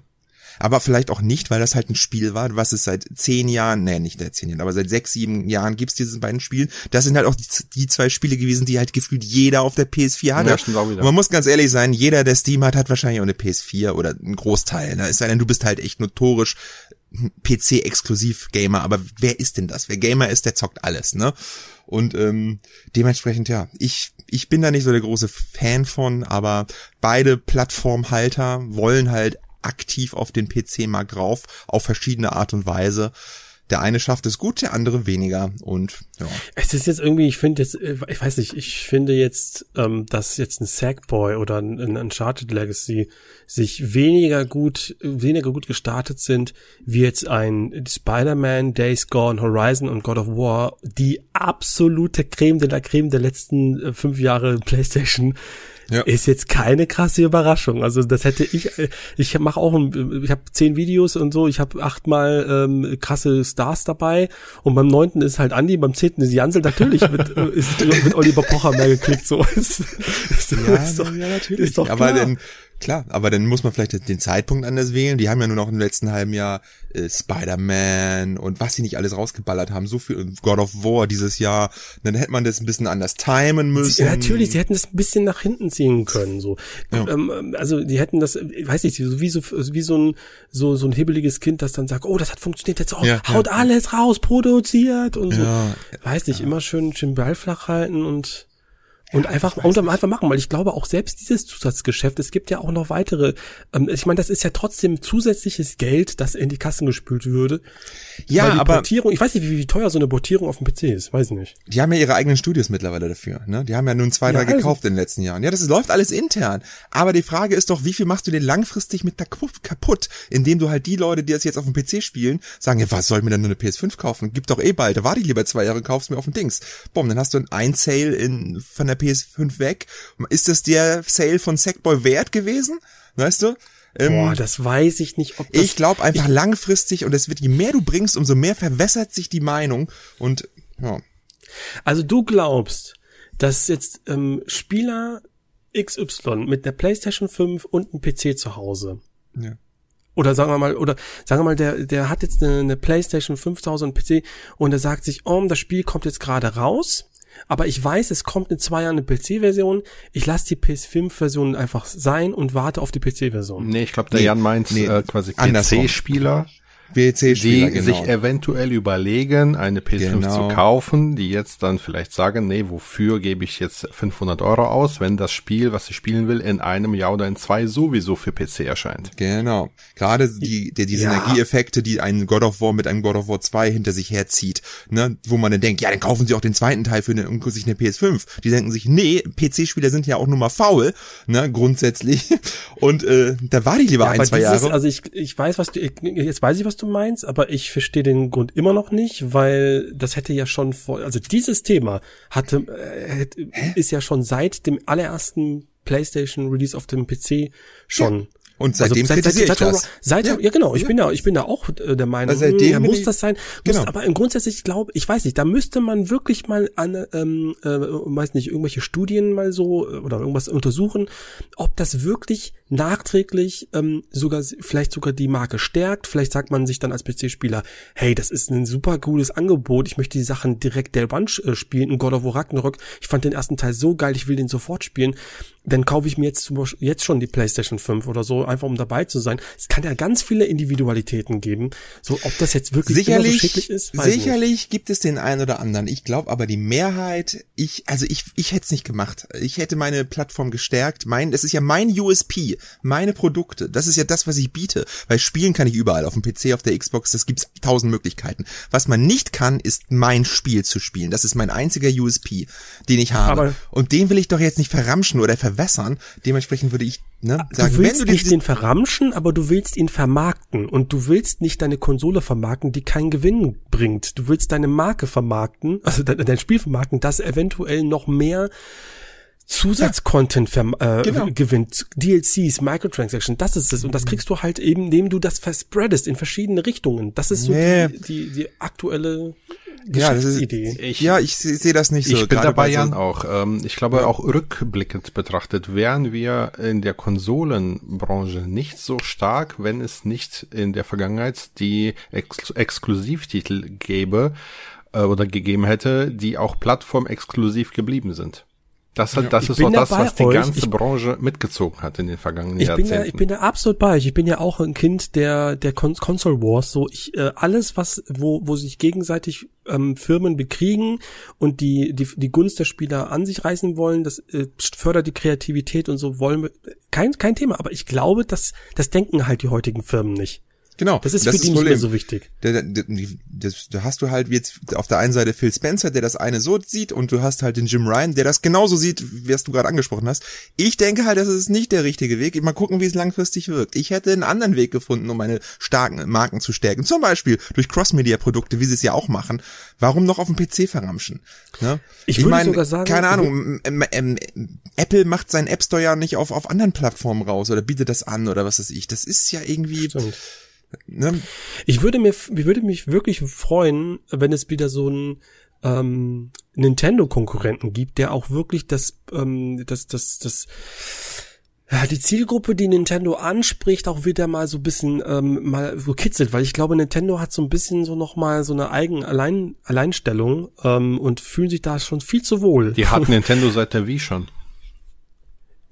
aber vielleicht auch nicht, weil das halt ein Spiel war, was es seit zehn Jahren, nee, nicht seit zehn Jahren, aber seit sechs, sieben Jahren gibt's diese beiden Spiele. Das sind halt auch die, die zwei Spiele gewesen, die halt gefühlt jeder auf der PS4 hatte. Ja, man muss ganz ehrlich sein, jeder, der Steam hat, hat wahrscheinlich auch eine PS4 oder ein Großteil. Ne? Es sei denn, du bist halt echt notorisch PC-Exklusiv-Gamer, aber wer ist denn das? Wer Gamer ist, der zockt alles, ne? Und ähm, dementsprechend, ja, ich, ich bin da nicht so der große Fan von, aber beide Plattformhalter wollen halt aktiv auf den PC-Markt drauf, auf verschiedene Art und Weise. Der eine schafft es gut, der andere weniger und ja. Es ist jetzt irgendwie, ich finde jetzt, äh, ich weiß nicht, ich finde jetzt, ähm, dass jetzt ein Sackboy oder ein, ein Uncharted Legacy sich weniger gut, weniger gut gestartet sind, wie jetzt ein Spider-Man, Days Gone, Horizon und God of War, die absolute Creme de la Creme der letzten äh, fünf Jahre PlayStation ja. ist jetzt keine krasse Überraschung. Also das hätte ich, ich mache auch, ein, ich habe zehn Videos und so, ich habe achtmal ähm, krasse Stars dabei und beim neunten ist halt Andi, beim zehnten ist Jansel, natürlich wird, ist, wird Oliver Pocher mehr geklickt, so ist, ist, ja, ist doch, ja, natürlich. Ist doch klar. Aber denn, Klar, aber dann muss man vielleicht den Zeitpunkt anders wählen. Die haben ja nur noch im letzten halben Jahr äh, Spider-Man und was sie nicht alles rausgeballert haben. So viel God of War dieses Jahr. Dann hätte man das ein bisschen anders timen müssen. Sie, natürlich, sie hätten das ein bisschen nach hinten ziehen können. So, ja. ähm, also die hätten das, ich weiß nicht, so wie so wie so ein so so ein hibbeliges Kind, das dann sagt, oh, das hat funktioniert jetzt, oh, ja, haut ja. alles raus, produziert und so. Weiß nicht, immer schön schön Ball flach halten und Und einfach, und einfach machen, weil ich glaube auch selbst dieses Zusatzgeschäft, es gibt ja auch noch weitere, ähm, ich meine, das ist ja trotzdem zusätzliches Geld, das in die Kassen gespült würde. Ja, aber. Portierung, ich weiß nicht, wie, wie, teuer so eine Portierung auf dem PC ist, weiß nicht. Die haben ja ihre eigenen Studios mittlerweile dafür, ne? Die haben ja nun zwei, drei ja, also. gekauft in den letzten Jahren. Ja, das läuft alles intern. Aber die Frage ist doch, wie viel machst du denn langfristig mit der kaputt, indem du halt die Leute, die das jetzt auf dem PC spielen, sagen, ja, was soll ich mir denn nur eine PS5 kaufen? Gibt doch eh bald, da warte ich lieber zwei Jahre, kaufst mir auf dem Dings. Boom, dann hast du ein Sale in, von der PS5 weg. Ist das der Sale von Sackboy wert gewesen? Weißt du? Ähm, Boah, das weiß ich nicht. Ob das, ich glaube einfach ich, langfristig und es wird, je mehr du bringst, umso mehr verwässert sich die Meinung und ja. Also du glaubst, dass jetzt ähm, Spieler XY mit der PlayStation 5 und einem PC zu Hause. Ja. Oder sagen wir mal, oder sagen wir mal, der, der hat jetzt eine, eine PlayStation 5000 PC und er sagt sich, oh, das Spiel kommt jetzt gerade raus aber ich weiß, es kommt in zwei Jahren eine PC-Version. Ich lasse die PS5-Version einfach sein und warte auf die PC-Version. Nee, ich glaube, der nee, Jan meint nee, äh, quasi PC-Spieler die genau. sich eventuell überlegen, eine PS5 genau. zu kaufen, die jetzt dann vielleicht sagen, nee, wofür gebe ich jetzt 500 Euro aus, wenn das Spiel, was ich spielen will, in einem Jahr oder in zwei sowieso für PC erscheint. Genau. Gerade die, die, die Synergieeffekte, die ein God of War mit einem God of War 2 hinter sich herzieht, ne, wo man dann denkt, ja, dann kaufen sie auch den zweiten Teil für eine, um sich eine PS5. Die denken sich, nee, PC-Spieler sind ja auch nur mal faul, ne, grundsätzlich. Und äh, da war ich lieber ja, ein, zwei dieses, Jahre. Also ich, ich weiß, was du, jetzt weiß ich, was du meinst, aber ich verstehe den Grund immer noch nicht, weil das hätte ja schon vor, also dieses Thema hatte, äh, ist ja schon seit dem allerersten PlayStation Release auf dem PC schon. Ja. Und seitdem also, seit, seit, seit, das. Seit, ja. ja, genau. Ich ja. bin ja, ich bin da auch äh, der Meinung, also seitdem ja, muss das sein. Muss, genau. Aber grundsätzlich glaube ich, weiß nicht, da müsste man wirklich mal an, ähm, äh, weiß nicht, irgendwelche Studien mal so äh, oder irgendwas untersuchen, ob das wirklich nachträglich ähm, sogar vielleicht sogar die Marke stärkt. Vielleicht sagt man sich dann als PC-Spieler, hey, das ist ein super cooles Angebot. Ich möchte die Sachen direkt der One äh, spielen. In God of War Ragnarok. Ich fand den ersten Teil so geil, ich will den sofort spielen dann kaufe ich mir jetzt, jetzt schon die PlayStation 5 oder so, einfach um dabei zu sein. Es kann ja ganz viele Individualitäten geben. So, ob das jetzt wirklich sicherlich, so schädlich ist. sicherlich nicht. gibt es den einen oder anderen. Ich glaube aber die Mehrheit, ich, also ich, ich hätte es nicht gemacht. Ich hätte meine Plattform gestärkt. Mein, es ist ja mein USP, meine Produkte. Das ist ja das, was ich biete. Weil spielen kann ich überall. Auf dem PC, auf der Xbox, das gibt's tausend Möglichkeiten. Was man nicht kann, ist mein Spiel zu spielen. Das ist mein einziger USP, den ich habe. Aber Und den will ich doch jetzt nicht verramschen oder ver verwässern. Dementsprechend würde ich ne, sagen, du willst wenn du nicht den verramschen, aber du willst ihn vermarkten und du willst nicht deine Konsole vermarkten, die keinen Gewinn bringt. Du willst deine Marke vermarkten, also dein, dein Spiel vermarkten, das eventuell noch mehr Zusatzcontent ja, äh, genau. gewinnt, DLCs, Microtransactions, das ist es. Und das kriegst du halt eben, indem du das verspreadest in verschiedene Richtungen. Das ist so nee. die, die, die aktuelle ja, das ist, ich, ja, ich sehe das nicht so. Ich bin dabei Jan so auch. Ähm, ich glaube ja. auch rückblickend betrachtet wären wir in der Konsolenbranche nicht so stark, wenn es nicht in der Vergangenheit die Ex Exklusivtitel gäbe äh, oder gegeben hätte, die auch plattformexklusiv geblieben sind. Das, hat, das ist auch das, was die euch. ganze ich, Branche mitgezogen hat in den vergangenen ich Jahrzehnten. Bin da, ich bin da absolut bei euch. Ich bin ja auch ein Kind der der Con Console Wars. So ich äh, alles, was wo wo sich gegenseitig ähm, Firmen bekriegen und die die die Gunst der Spieler an sich reißen wollen, das äh, fördert die Kreativität und so wollen wir kein kein Thema. Aber ich glaube, dass das denken halt die heutigen Firmen nicht. Genau. Das ist das für ist die nicht mehr so wichtig. Da, hast du halt jetzt auf der einen Seite Phil Spencer, der das eine so sieht, und du hast halt den Jim Ryan, der das genauso sieht, wie es du gerade angesprochen hast. Ich denke halt, das ist nicht der richtige Weg. Mal gucken, wie es langfristig wirkt. Ich hätte einen anderen Weg gefunden, um meine starken Marken zu stärken. Zum Beispiel durch Cross-Media-Produkte, wie sie es ja auch machen. Warum noch auf dem PC verramschen? Ne? Ich, ich meine, sogar sagen, keine Ahnung, Apple macht seinen App Store ja nicht auf, auf anderen Plattformen raus oder bietet das an oder was weiß ich. Das ist ja irgendwie. Stimmt Ne? Ich würde mir, ich würde mich wirklich freuen, wenn es wieder so ein ähm, Nintendo-Konkurrenten gibt, der auch wirklich das, ähm, das, das, das, ja, die Zielgruppe, die Nintendo anspricht, auch wieder mal so ein bisschen ähm, mal so kitzelt, weil ich glaube, Nintendo hat so ein bisschen so noch mal so eine eigen Allein Alleinstellung ähm, und fühlen sich da schon viel zu wohl. Die hat Nintendo seit der Wii schon.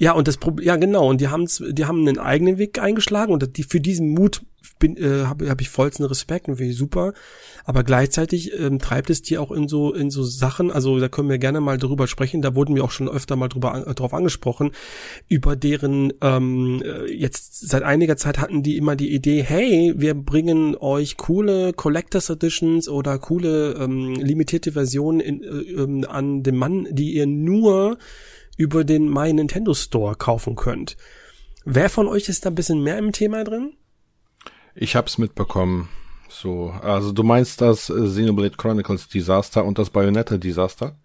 Ja, und das Problem, ja genau, und die haben's, die haben einen eigenen Weg eingeschlagen und die, für diesen Mut bin, äh, habe hab ich vollsten Respekt und finde ich super. Aber gleichzeitig ähm, treibt es die auch in so in so Sachen, also da können wir gerne mal drüber sprechen. Da wurden wir auch schon öfter mal drüber äh, drauf angesprochen, über deren ähm, äh, jetzt seit einiger Zeit hatten die immer die Idee, hey, wir bringen euch coole Collectors Editions oder coole ähm, limitierte Versionen in, äh, ähm, an den Mann, die ihr nur über den My Nintendo Store kaufen könnt. Wer von euch ist da ein bisschen mehr im Thema drin? Ich hab's mitbekommen. So, also du meinst das äh, Xenoblade Chronicles Disaster und das Bayonetta Disaster?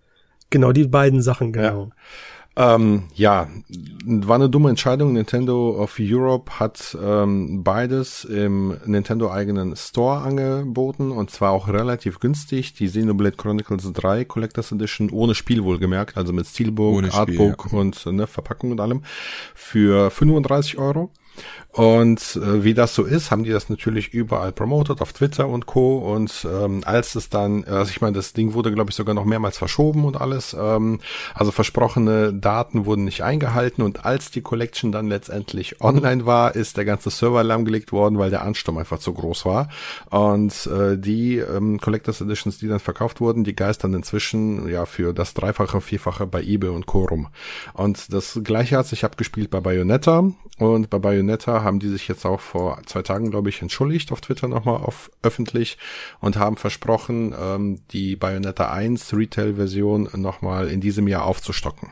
Genau, die beiden Sachen, genau. Ja. Ähm, ja, war eine dumme Entscheidung. Nintendo of Europe hat ähm, beides im Nintendo eigenen Store angeboten und zwar auch relativ günstig. Die Xenoblade Chronicles 3 Collectors Edition ohne Spiel wohlgemerkt, also mit Steelbook, Spiel, Artbook ja. und ne, Verpackung und allem für 35 Euro. Und äh, wie das so ist, haben die das natürlich überall promotet, auf Twitter und Co. Und ähm, als es dann, also ich meine, das Ding wurde, glaube ich, sogar noch mehrmals verschoben und alles. Ähm, also versprochene Daten wurden nicht eingehalten. Und als die Collection dann letztendlich online war, ist der ganze Server lahmgelegt worden, weil der Ansturm einfach zu groß war. Und äh, die ähm, Collectors Editions, die dann verkauft wurden, die geistern inzwischen ja für das Dreifache, Vierfache bei eBay und Co. rum. Und das gleiche hat sich abgespielt bei Bayonetta. Und bei Bayonetta haben die sich jetzt auch vor zwei Tagen, glaube ich, entschuldigt auf Twitter nochmal auf öffentlich und haben versprochen, ähm, die Bayonetta 1 Retail-Version nochmal in diesem Jahr aufzustocken.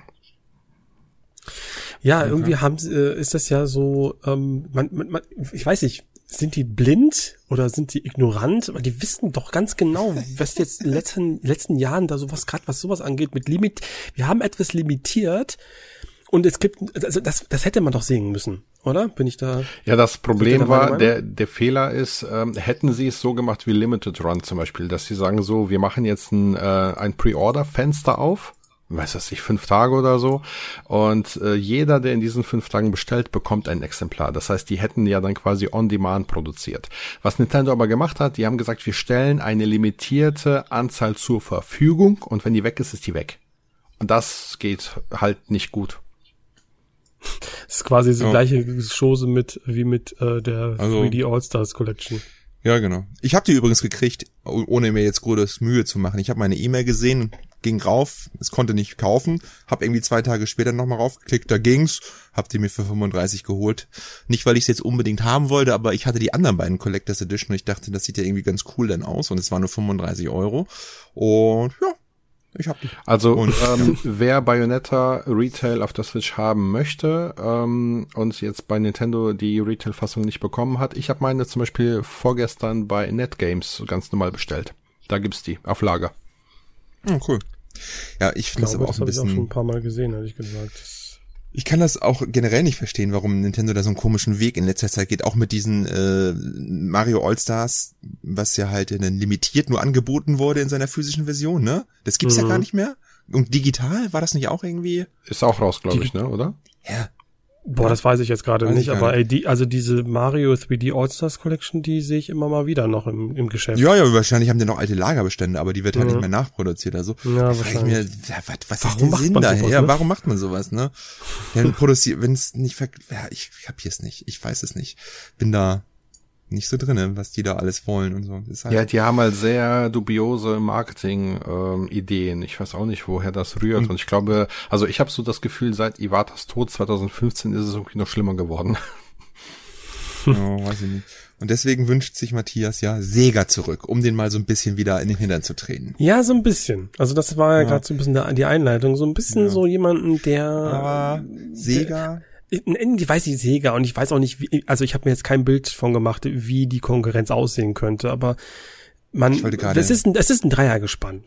Ja, okay. irgendwie haben äh, ist das ja so, ähm, man, man, man, ich weiß nicht, sind die blind oder sind die ignorant? Weil die wissen doch ganz genau, was jetzt in den letzten, letzten Jahren da sowas, gerade was sowas angeht, mit Limit, wir haben etwas limitiert und es gibt, also das, das hätte man doch sehen müssen oder? Bin ich da? Ja, das Problem war, der, der Fehler ist, ähm, hätten sie es so gemacht wie Limited Run zum Beispiel, dass sie sagen so, wir machen jetzt ein, äh, ein Pre-Order-Fenster auf, weiß das nicht, fünf Tage oder so. Und äh, jeder, der in diesen fünf Tagen bestellt, bekommt ein Exemplar. Das heißt, die hätten ja dann quasi on-demand produziert. Was Nintendo aber gemacht hat, die haben gesagt, wir stellen eine limitierte Anzahl zur Verfügung und wenn die weg ist, ist die weg. Und das geht halt nicht gut. Das ist quasi die ja. gleiche Chose mit wie mit äh, der also, 3D All-Stars Collection. Ja, genau. Ich habe die übrigens gekriegt, ohne mir jetzt großes Mühe zu machen. Ich habe meine E-Mail gesehen, ging rauf, es konnte nicht kaufen, habe irgendwie zwei Tage später nochmal raufgeklickt, da ging's, hab die mir für 35 geholt. Nicht, weil ich es jetzt unbedingt haben wollte, aber ich hatte die anderen beiden Collectors Edition und ich dachte, das sieht ja irgendwie ganz cool dann aus und es war nur 35 Euro. Und ja, ich hab die. Also und, ähm, wer Bayonetta Retail auf der Switch haben möchte ähm, und jetzt bei Nintendo die Retail-Fassung nicht bekommen hat, ich habe meine zum Beispiel vorgestern bei NetGames ganz normal bestellt. Da gibt's die auf Lager. Oh, cool. Ja, ich finde das aber auch ein bisschen. Ich auch schon ein paar Mal gesehen, ehrlich gesagt. Ich kann das auch generell nicht verstehen, warum Nintendo da so einen komischen Weg in letzter Zeit geht. Auch mit diesen äh, Mario All-Stars, was ja halt in limitiert nur angeboten wurde in seiner physischen Version, ne? Das gibt's mhm. ja gar nicht mehr. Und digital war das nicht auch irgendwie? Ist auch raus, glaube ich, ne, oder? Ja, Boah, das weiß ich jetzt gerade nicht, aber ey, die, also diese Mario 3D All-Stars Collection, die sehe ich immer mal wieder noch im, im Geschäft. Ja, ja, wahrscheinlich haben die noch alte Lagerbestände, aber die wird halt mhm. nicht mehr nachproduziert. Also ja, da wahrscheinlich. Mir, was, was warum ist der Sinn daher? Ne? warum macht man sowas, ne? Dann produziert, wenn es nicht ver ja, ich kapier's nicht, ich weiß es nicht. Bin da nicht so drinne, was die da alles wollen und so. Halt ja, die haben halt sehr dubiose Marketing-Ideen. Ähm, ich weiß auch nicht, woher das rührt. Mhm. Und ich glaube, also ich habe so das Gefühl, seit Iwatas Tod 2015 ist es irgendwie noch schlimmer geworden. oh, weiß ich nicht. Und deswegen wünscht sich Matthias ja Sega zurück, um den mal so ein bisschen wieder in den Hintern zu treten. Ja, so ein bisschen. Also das war ja, ja. gerade so ein bisschen die Einleitung. So ein bisschen ja. so jemanden, der... Aber Sega... Der, ich weiß nicht Sega und ich weiß auch nicht, wie, also ich habe mir jetzt kein Bild von gemacht, wie die Konkurrenz aussehen könnte, aber man, das ist ein, das ist ein Dreiergespann,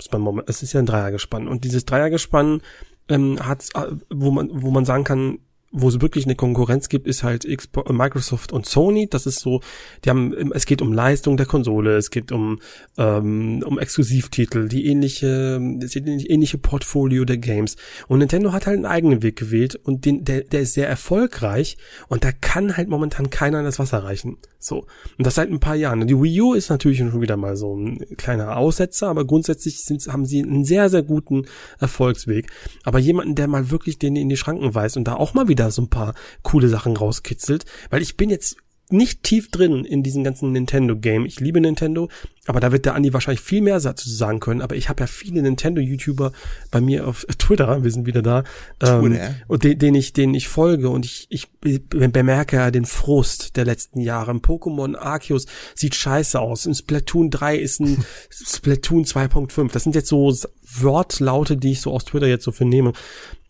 es ist ja ein Dreiergespann. Und dieses Dreiergespann ähm, hat, äh, wo man, wo man sagen kann, wo es wirklich eine Konkurrenz gibt, ist halt Xbox, Microsoft und Sony. Das ist so, die haben, es geht um Leistung der Konsole, es geht um ähm, um Exklusivtitel, die ähnliche, das ähnliche Portfolio der Games. Und Nintendo hat halt einen eigenen Weg gewählt und den, der, der ist sehr erfolgreich und da kann halt momentan keiner in das Wasser reichen. So und das seit ein paar Jahren. Die Wii U ist natürlich schon wieder mal so ein kleiner Aussetzer, aber grundsätzlich sind, haben sie einen sehr sehr guten Erfolgsweg. Aber jemanden, der mal wirklich den in die Schranken weist und da auch mal wieder da so ein paar coole Sachen rauskitzelt, weil ich bin jetzt nicht tief drin in diesen ganzen Nintendo-Game. Ich liebe Nintendo, aber da wird der Andi wahrscheinlich viel mehr dazu sagen können. Aber ich habe ja viele Nintendo-YouTuber bei mir auf Twitter, wir sind wieder da, ähm, und den, den ich, den ich folge und ich, ich bemerke ja den Frust der letzten Jahre. Im Pokémon Arceus sieht scheiße aus. In Splatoon 3 ist ein Splatoon 2.5. Das sind jetzt so Wortlaute, die ich so aus Twitter jetzt so vernehme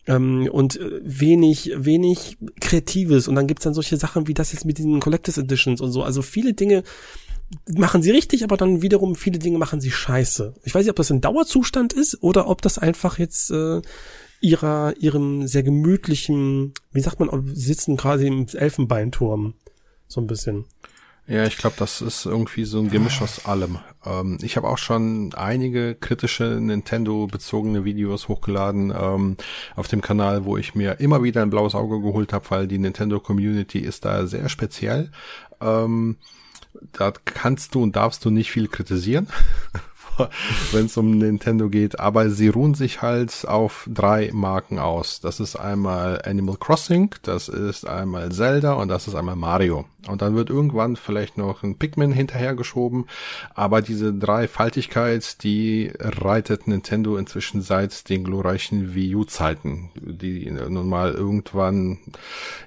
ähm, und äh, wenig, wenig Kreatives. Und dann gibt's dann solche Sachen wie das jetzt mit diesen Collectors Editions und so. Also viele Dinge machen sie richtig, aber dann wiederum viele Dinge machen sie scheiße. Ich weiß nicht, ob das ein Dauerzustand ist oder ob das einfach jetzt äh, ihrer, ihrem sehr gemütlichen, wie sagt man, sitzen quasi im Elfenbeinturm. So ein bisschen. Ja, ich glaube, das ist irgendwie so ein Gemisch aus allem. Ähm, ich habe auch schon einige kritische Nintendo-bezogene Videos hochgeladen ähm, auf dem Kanal, wo ich mir immer wieder ein blaues Auge geholt habe, weil die Nintendo-Community ist da sehr speziell. Ähm, da kannst du und darfst du nicht viel kritisieren. wenn es um Nintendo geht, aber sie ruhen sich halt auf drei Marken aus. Das ist einmal Animal Crossing, das ist einmal Zelda und das ist einmal Mario. Und dann wird irgendwann vielleicht noch ein Pikmin hinterhergeschoben. Aber diese Dreifaltigkeit, die reitet Nintendo inzwischen seit den glorreichen Wii U-Zeiten, die nun mal irgendwann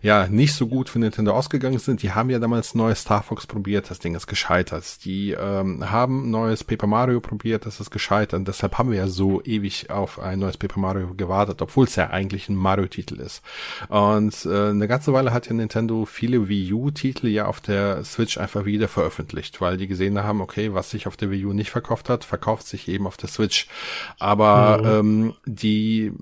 ja nicht so gut für Nintendo ausgegangen sind. Die haben ja damals neues Star Fox probiert, das Ding ist gescheitert. Die ähm, haben neues Paper Mario probiert, das ist gescheitert. Und deshalb haben wir ja so ewig auf ein neues Paper Mario gewartet, obwohl es ja eigentlich ein Mario-Titel ist. Und äh, eine ganze Weile hat ja Nintendo viele Wii U-Titel Titel ja auf der Switch einfach wieder veröffentlicht, weil die gesehen haben, okay, was sich auf der Wii U nicht verkauft hat, verkauft sich eben auf der Switch. Aber mhm. ähm, die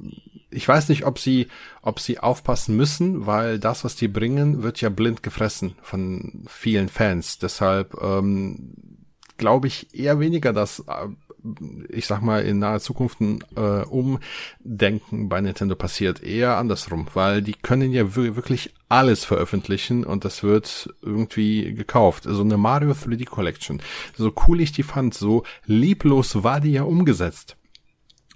ich weiß nicht, ob sie, ob sie aufpassen müssen, weil das, was die bringen, wird ja blind gefressen von vielen Fans. Deshalb ähm, glaube ich eher weniger, dass äh, ich sag mal, in naher Zukunft ein äh, Umdenken bei Nintendo passiert. Eher andersrum, weil die können ja wirklich alles veröffentlichen und das wird irgendwie gekauft. So also eine Mario 3D Collection. So cool ich die fand, so lieblos war die ja umgesetzt.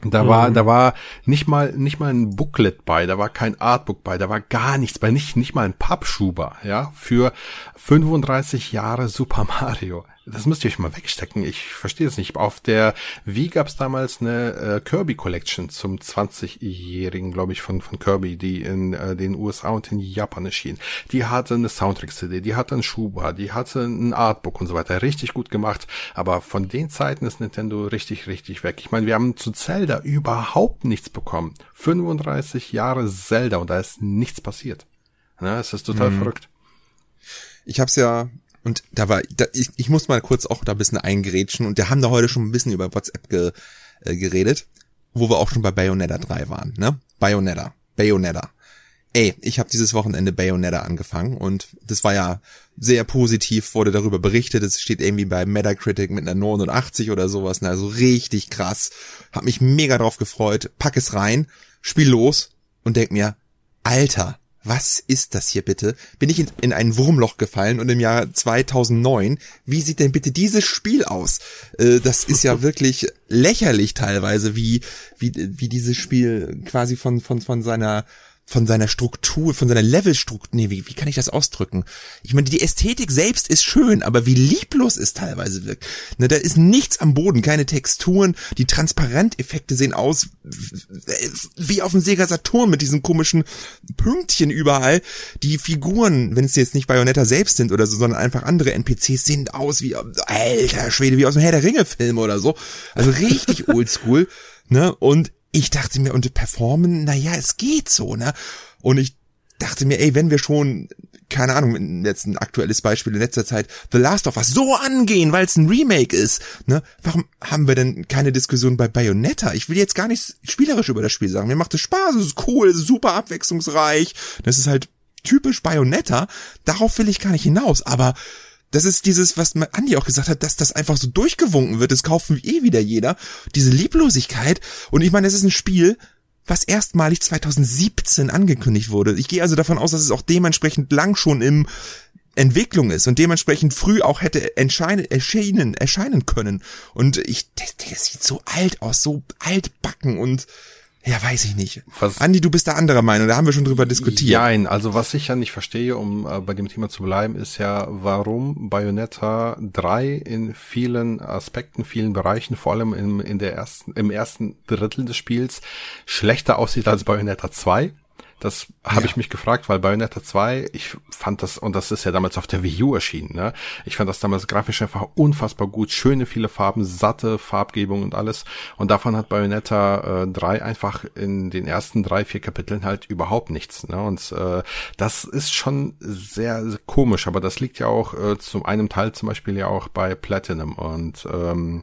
Da war, mhm. da war nicht mal, nicht mal ein Booklet bei, da war kein Artbook bei, da war gar nichts bei, nicht, nicht mal ein Pappschuber, ja, für 35 Jahre Super Mario. Das müsst ihr euch mal wegstecken. Ich verstehe es nicht. Auf der Wii gab es damals eine äh, Kirby Collection zum 20-jährigen, glaube ich, von, von Kirby, die in äh, den USA und in Japan erschien. Die hatte eine Soundtrack-CD, die hatte ein Schuber, die hatte ein Artbook und so weiter. Richtig gut gemacht. Aber von den Zeiten ist Nintendo richtig, richtig weg. Ich meine, wir haben zu Zelda überhaupt nichts bekommen. 35 Jahre Zelda und da ist nichts passiert. Na, es ist total mhm. verrückt. Ich habe es ja und da war, da, ich, ich muss mal kurz auch da ein bisschen eingrätschen und wir haben da heute schon ein bisschen über WhatsApp ge, äh, geredet, wo wir auch schon bei Bayonetta 3 waren, ne? Bayonetta, Bayonetta. Ey, ich habe dieses Wochenende Bayonetta angefangen und das war ja sehr positiv, wurde darüber berichtet. Es steht irgendwie bei Metacritic mit einer 89 oder sowas, ne? also richtig krass. Hab mich mega drauf gefreut, pack es rein, spiel los und denk mir, Alter, was ist das hier bitte? Bin ich in, in ein Wurmloch gefallen und im Jahr 2009, wie sieht denn bitte dieses Spiel aus? Äh, das ist ja wirklich lächerlich teilweise, wie, wie, wie dieses Spiel quasi von, von, von seiner von seiner Struktur, von seiner Levelstruktur, nee, wie, wie kann ich das ausdrücken? Ich meine, die Ästhetik selbst ist schön, aber wie lieblos es teilweise wirkt. Ne, da ist nichts am Boden, keine Texturen, die Transparenteffekte sehen aus wie auf dem Sega Saturn mit diesen komischen Pünktchen überall. Die Figuren, wenn es jetzt nicht Bayonetta selbst sind oder so, sondern einfach andere NPCs, sehen aus wie, alter Schwede, wie aus dem Herr der Ringe Film oder so. Also richtig oldschool, ne, und ich dachte mir, und performen, naja, es geht so, ne? Und ich dachte mir, ey, wenn wir schon, keine Ahnung, jetzt ein aktuelles Beispiel in letzter Zeit, The Last of Us so angehen, weil es ein Remake ist, ne? Warum haben wir denn keine Diskussion bei Bayonetta? Ich will jetzt gar nichts spielerisch über das Spiel sagen. Mir macht es Spaß, es ist cool, es ist super abwechslungsreich. Das ist halt typisch Bayonetta. Darauf will ich gar nicht hinaus, aber das ist dieses, was Andi auch gesagt hat, dass das einfach so durchgewunken wird. Das kaufen eh wieder jeder. Diese Lieblosigkeit. Und ich meine, es ist ein Spiel, was erstmalig 2017 angekündigt wurde. Ich gehe also davon aus, dass es auch dementsprechend lang schon im Entwicklung ist und dementsprechend früh auch hätte erscheinen, erscheinen können. Und ich, das, das sieht so alt aus, so altbacken und Ja, weiß ich nicht. Was, Andi, du bist der anderer Meinung, da haben wir schon drüber diskutiert. Nein, also was ich ja nicht verstehe, um äh, bei dem Thema zu bleiben, ist ja, warum Bayonetta 3 in vielen Aspekten, vielen Bereichen, vor allem im, in der ersten, im ersten Drittel des Spiels, schlechter aussieht als Bayonetta 2. Das habe ja. ich mich gefragt, weil Bayonetta 2, ich fand das, und das ist ja damals auf der Wii U erschienen, ne? Ich fand das damals grafisch einfach unfassbar gut, schöne, viele Farben, satte Farbgebung und alles. Und davon hat Bayonetta äh, 3 einfach in den ersten drei, vier Kapiteln halt überhaupt nichts. Ne? Und äh, das ist schon sehr, sehr komisch, aber das liegt ja auch äh, zum einem Teil zum Beispiel ja auch bei Platinum und ähm,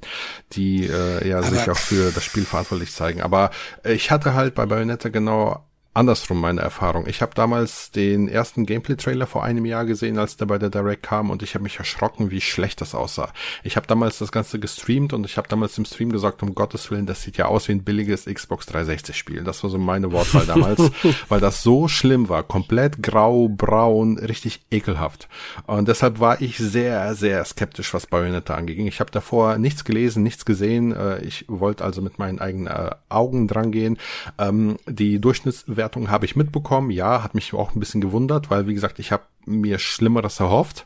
die äh, ja aber sich auch für das Spiel verantwortlich zeigen. Aber ich hatte halt bei Bayonetta genau andersrum meine Erfahrung. Ich habe damals den ersten Gameplay-Trailer vor einem Jahr gesehen, als der bei der Direct kam und ich habe mich erschrocken, wie schlecht das aussah. Ich habe damals das Ganze gestreamt und ich habe damals im Stream gesagt, um Gottes Willen, das sieht ja aus wie ein billiges Xbox 360-Spiel. Das war so meine Wortwahl damals, weil das so schlimm war. Komplett grau, braun, richtig ekelhaft. Und deshalb war ich sehr, sehr skeptisch, was Bayonetta anging. Ich habe davor nichts gelesen, nichts gesehen. Äh, ich wollte also mit meinen eigenen äh, Augen dran gehen. Ähm, die Durchschnittswerte Bewertung habe ich mitbekommen. Ja, hat mich auch ein bisschen gewundert, weil wie gesagt, ich habe mir Schlimmeres erhofft.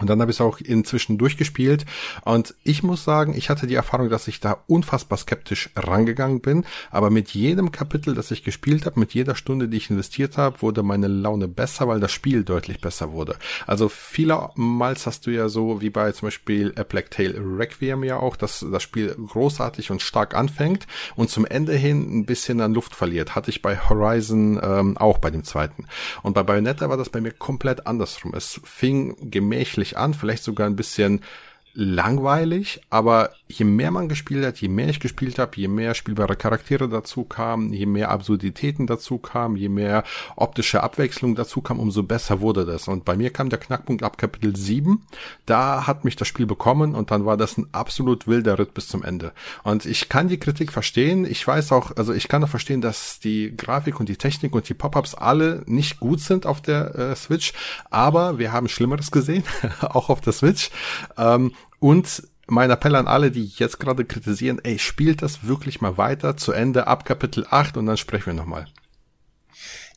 Und dann habe ich es auch inzwischen durchgespielt. Und ich muss sagen, ich hatte die Erfahrung, dass ich da unfassbar skeptisch rangegangen bin. Aber mit jedem Kapitel, das ich gespielt habe, mit jeder Stunde, die ich investiert habe, wurde meine Laune besser, weil das Spiel deutlich besser wurde. Also vielermals hast du ja so, wie bei zum Beispiel A Black Tail Requiem ja auch, dass das Spiel großartig und stark anfängt und zum Ende hin ein bisschen an Luft verliert. Hatte ich bei Horizon ähm, auch bei dem zweiten. Und bei Bayonetta war das bei mir komplett andersrum. Es fing gemächlich schrecklich an, vielleicht sogar ein bisschen langweilig, aber je mehr man gespielt hat, je mehr ich gespielt habe, je mehr spielbare Charaktere dazu kamen, je mehr Absurditäten dazu kamen, je mehr optische Abwechslung dazu kam, umso besser wurde das. Und bei mir kam der Knackpunkt ab Kapitel 7. Da hat mich das Spiel bekommen und dann war das ein absolut wilder Ritt bis zum Ende. Und ich kann die Kritik verstehen. Ich weiß auch, also ich kann auch verstehen, dass die Grafik und die Technik und die Pop-ups alle nicht gut sind auf der äh, Switch, aber wir haben Schlimmeres gesehen, auch auf der Switch. Ähm, und mein Appell an alle, die jetzt gerade kritisieren, ey, spielt das wirklich mal weiter zu Ende ab Kapitel 8 und dann sprechen wir nochmal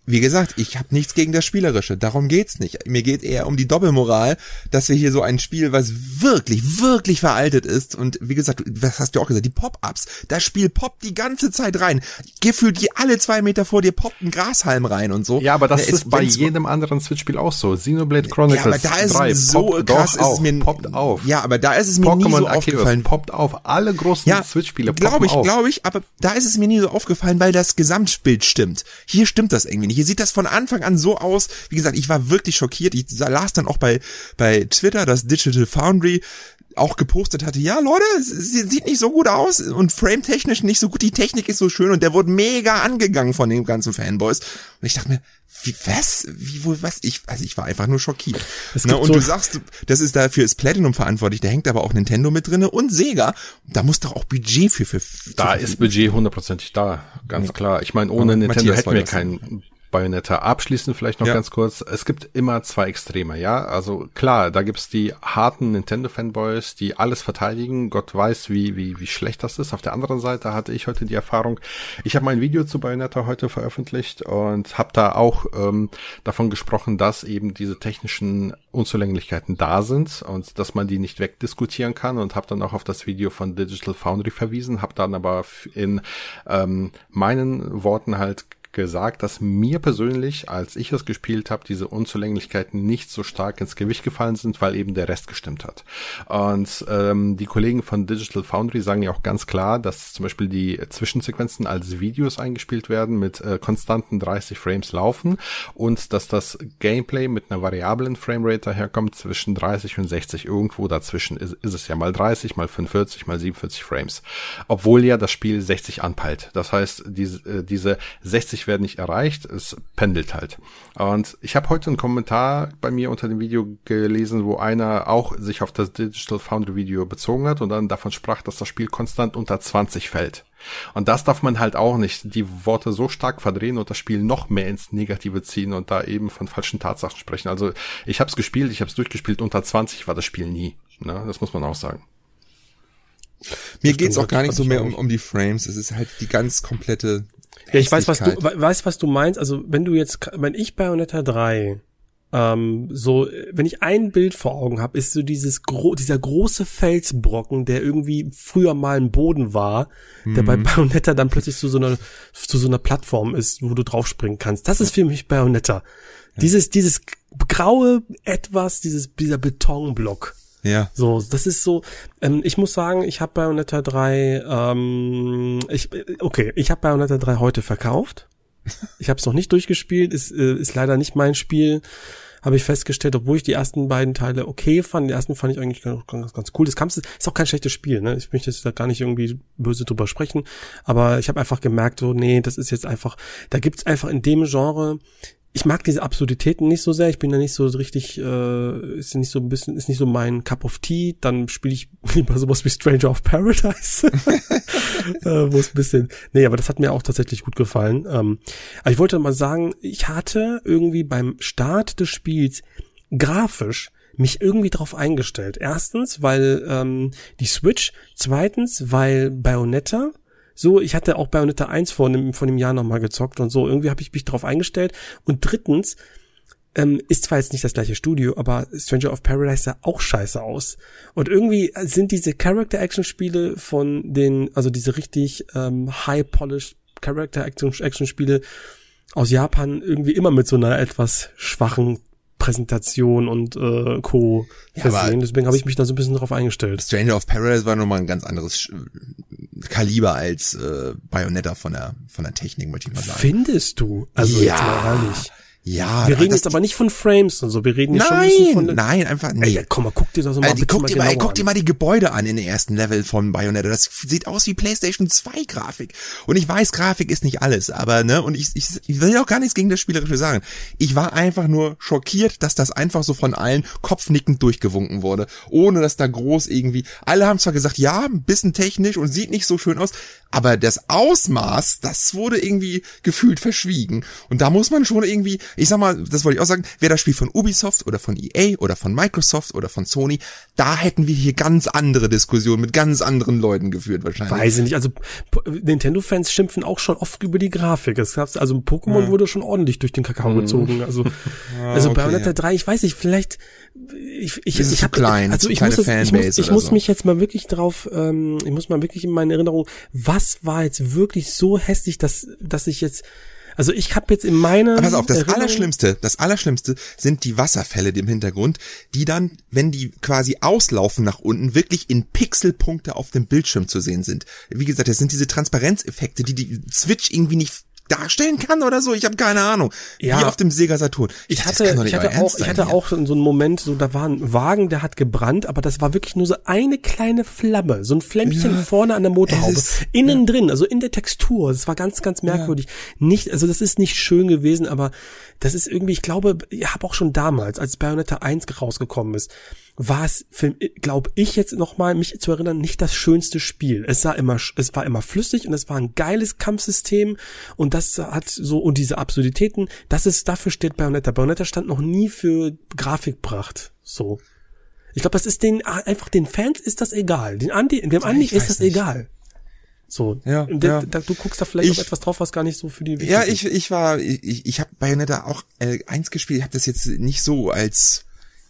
wie gesagt, ich habe nichts gegen das Spielerische, darum geht's nicht. Mir geht eher um die Doppelmoral, dass wir hier so ein Spiel, was wirklich, wirklich veraltet ist und wie gesagt, was hast du auch gesagt, die Pop-Ups, das Spiel poppt die ganze Zeit rein. Gefühlt die alle zwei Meter vor dir poppt ein Grashalm rein und so. Ja, aber das ja, ist bei jedem anderen Switch-Spiel auch so. Xenoblade Chronicles ja, aber da ist 3 so krass, ist es mir, poppt auf. Ja, aber da ist es mir Pokémon nie so Arceus aufgefallen. poppt auf. Alle großen ja, Switch-Spiele poppen Glaube ich, glaube ich, aber da ist es mir nie so aufgefallen, weil das Gesamtbild stimmt. Hier stimmt das irgendwie nicht. Hier sieht das von Anfang an so aus. Wie gesagt, ich war wirklich schockiert. Ich las dann auch bei, bei Twitter, dass Digital Foundry auch gepostet hatte, ja Leute, sie sieht nicht so gut aus und frametechnisch nicht so gut, die Technik ist so schön und der wurde mega angegangen von den ganzen Fanboys. Und ich dachte mir, wie, was? Wie, wo, was? Ich, also ich war einfach nur schockiert. Na, und so du sagst, das ist dafür ist Platinum verantwortlich, da hängt aber auch Nintendo mit drinne und Sega. Da muss doch auch Budget für, für, für Da ist Budget hundertprozentig da, ganz ja. klar. Ich meine, ohne ja, Nintendo hätten wir kein Bayonetta. Abschließend vielleicht noch ja. ganz kurz. Es gibt immer zwei Extreme, ja. Also klar, da gibt's die harten Nintendo-Fanboys, die alles verteidigen. Gott weiß, wie, wie, wie schlecht das ist. Auf der anderen Seite hatte ich heute die Erfahrung, ich habe mein Video zu Bayonetta heute veröffentlicht und habe da auch ähm, davon gesprochen, dass eben diese technischen Unzulänglichkeiten da sind und dass man die nicht wegdiskutieren kann und habe dann auch auf das Video von Digital Foundry verwiesen, habe dann aber in ähm, meinen Worten halt gesagt, dass mir persönlich, als ich es gespielt habe, diese Unzulänglichkeiten nicht so stark ins Gewicht gefallen sind, weil eben der Rest gestimmt hat. Und ähm, die Kollegen von Digital Foundry sagen ja auch ganz klar, dass zum Beispiel die Zwischensequenzen als Videos eingespielt werden, mit äh, konstanten 30 Frames laufen und dass das Gameplay mit einer variablen Framerate daherkommt zwischen 30 und 60. Irgendwo dazwischen ist, ist es ja mal 30, mal 45, mal 47 Frames. Obwohl ja das Spiel 60 anpeilt. Das heißt, diese, äh, diese 60 werden nicht erreicht, es pendelt halt. Und ich habe heute einen Kommentar bei mir unter dem Video gelesen, wo einer auch sich auf das Digital Foundry Video bezogen hat und dann davon sprach, dass das Spiel konstant unter 20 fällt. Und das darf man halt auch nicht, die Worte so stark verdrehen und das Spiel noch mehr ins Negative ziehen und da eben von falschen Tatsachen sprechen. Also ich habe es gespielt, ich habe es durchgespielt, unter 20 war das Spiel nie. Ne? Das muss man auch sagen. Mir geht's auch gar nicht so mehr um, um die Frames. Es ist halt die ganz komplette Ja, ich weiß, was du, weiß, was du meinst. Also, wenn du jetzt, wenn ich Bayonetta 3 ähm, so, wenn ich ein Bild vor Augen habe, ist so dieses gro dieser große Felsbrocken, der irgendwie früher mal ein Boden war, mhm. der bei mhm. Bayonetta dann plötzlich zu so einer zu so einer Plattform ist, wo du draufspringen kannst. Das ist für mich Bayonetta. Ja. Dieses dieses graue etwas, dieses dieser Betonblock. Ja. So, das ist so. Ähm, ich muss sagen, ich habe Bayonetta 3. Ähm, ich okay, ich habe Bayonetta 3 heute verkauft. Ich habe es noch nicht durchgespielt, ist, äh, ist leider nicht mein Spiel. Habe ich festgestellt, obwohl ich die ersten beiden Teile okay fand. Die ersten fand ich eigentlich ganz, ganz, ganz cool. Das Kampf ist auch kein schlechtes Spiel, ne? Ich möchte jetzt da gar nicht irgendwie böse drüber sprechen. Aber ich habe einfach gemerkt, so, nee, das ist jetzt einfach, da gibt's einfach in dem Genre ich mag diese Absurditäten nicht so sehr. Ich bin da nicht so richtig, äh, ist nicht so ein bisschen, ist nicht so mein Cup of Tea. Dann spiele ich lieber sowas wie Stranger of Paradise, äh, wo es ein bisschen. Nee, aber das hat mir auch tatsächlich gut gefallen. Ähm, aber ich wollte mal sagen, ich hatte irgendwie beim Start des Spiels grafisch mich irgendwie drauf eingestellt. Erstens, weil ähm, die Switch. Zweitens, weil Bayonetta so, ich hatte auch Bayonetta 1 vor einem, vor einem Jahr nochmal gezockt und so. Irgendwie habe ich mich darauf eingestellt. Und drittens, ähm, ist zwar jetzt nicht das gleiche Studio, aber Stranger of Paradise sah auch scheiße aus. Und irgendwie sind diese Character-Action-Spiele von den, also diese richtig ähm, high-polished Character-Action-Spiele aus Japan irgendwie immer mit so einer etwas schwachen Präsentation und äh, Co. versehen. Deswegen habe ich mich da so ein bisschen drauf eingestellt. Stranger of Paradise war nochmal ein ganz anderes Kaliber als äh, Bayonetta von der von der Technik, möchte ich mal sagen. Findest du? Also ja. jetzt mal ehrlich. Ja, wir reden jetzt aber nicht von Frames und so, wir reden jetzt nein, schon von Nein, einfach nee. Ey, komm mal, guck dir das mal, also, guck, dir mal, ey, guck dir mal die Gebäude an in den ersten Level von Bayonetta. Das sieht aus wie PlayStation 2 Grafik. Und ich weiß, Grafik ist nicht alles, aber ne, und ich, ich, ich will auch gar nichts gegen das spielerische sagen. Ich war einfach nur schockiert, dass das einfach so von allen kopfnickend durchgewunken wurde, ohne dass da groß irgendwie alle haben zwar gesagt, ja, ein bisschen technisch und sieht nicht so schön aus, aber das Ausmaß, das wurde irgendwie gefühlt verschwiegen. Und da muss man schon irgendwie, ich sag mal, das wollte ich auch sagen, wäre das Spiel von Ubisoft oder von EA oder von Microsoft oder von Sony, da hätten wir hier ganz andere Diskussionen mit ganz anderen Leuten geführt wahrscheinlich. Weiß ich nicht, also Nintendo-Fans schimpfen auch schon oft über die Grafik. Es gab, also Pokémon ja. wurde schon ordentlich durch den Kakao mhm. gezogen. Also, ja, also okay, Bayonetta ja. 3, ich weiß nicht, vielleicht ich, ich, ich, ich habe klein, also ich muss, es, ich muss, ich muss so. mich jetzt mal wirklich drauf, ähm, ich muss mal wirklich in meine Erinnerung, was war jetzt wirklich so hässlich, dass dass ich jetzt also ich habe jetzt in meiner Pass auf, das Erinnerung Allerschlimmste, das Allerschlimmste sind die Wasserfälle im Hintergrund, die dann, wenn die quasi auslaufen nach unten, wirklich in Pixelpunkte auf dem Bildschirm zu sehen sind. Wie gesagt, das sind diese Transparenzeffekte, die die Switch irgendwie nicht darstellen kann oder so. Ich habe keine Ahnung. Ja. Wie auf dem Sega Saturn. Ich, ich hatte, ich hatte auch, ich hatte auch so einen Moment, so da war ein Wagen, der hat gebrannt, aber das war wirklich nur so eine kleine Flamme, so ein Flämmchen ja. vorne an der Motorhaube, ist, innen ja. drin, also in der Textur. Das war ganz, ganz merkwürdig. Nicht, also das ist nicht schön gewesen, aber das ist irgendwie, ich glaube, ich habe auch schon damals, als Bayonetta 1 rausgekommen ist, war es, glaube ich jetzt nochmal, mich zu erinnern, nicht das schönste Spiel. Es sah immer, es war immer flüssig und es war ein geiles Kampfsystem und das hat so, und diese Absurditäten, das ist, dafür steht Bayonetta. Bayonetta stand noch nie für Grafikpracht. So. Ich glaube, das ist den, einfach den Fans ist das egal. Den Andi, dem Andi ist das nicht. egal. So, ja, da, ja. Da, du guckst da vielleicht ich, noch etwas drauf, was gar nicht so für die Ja, ich, ich war, ich, ich habe Bayonetta auch äh, eins gespielt, ich habe das jetzt nicht so als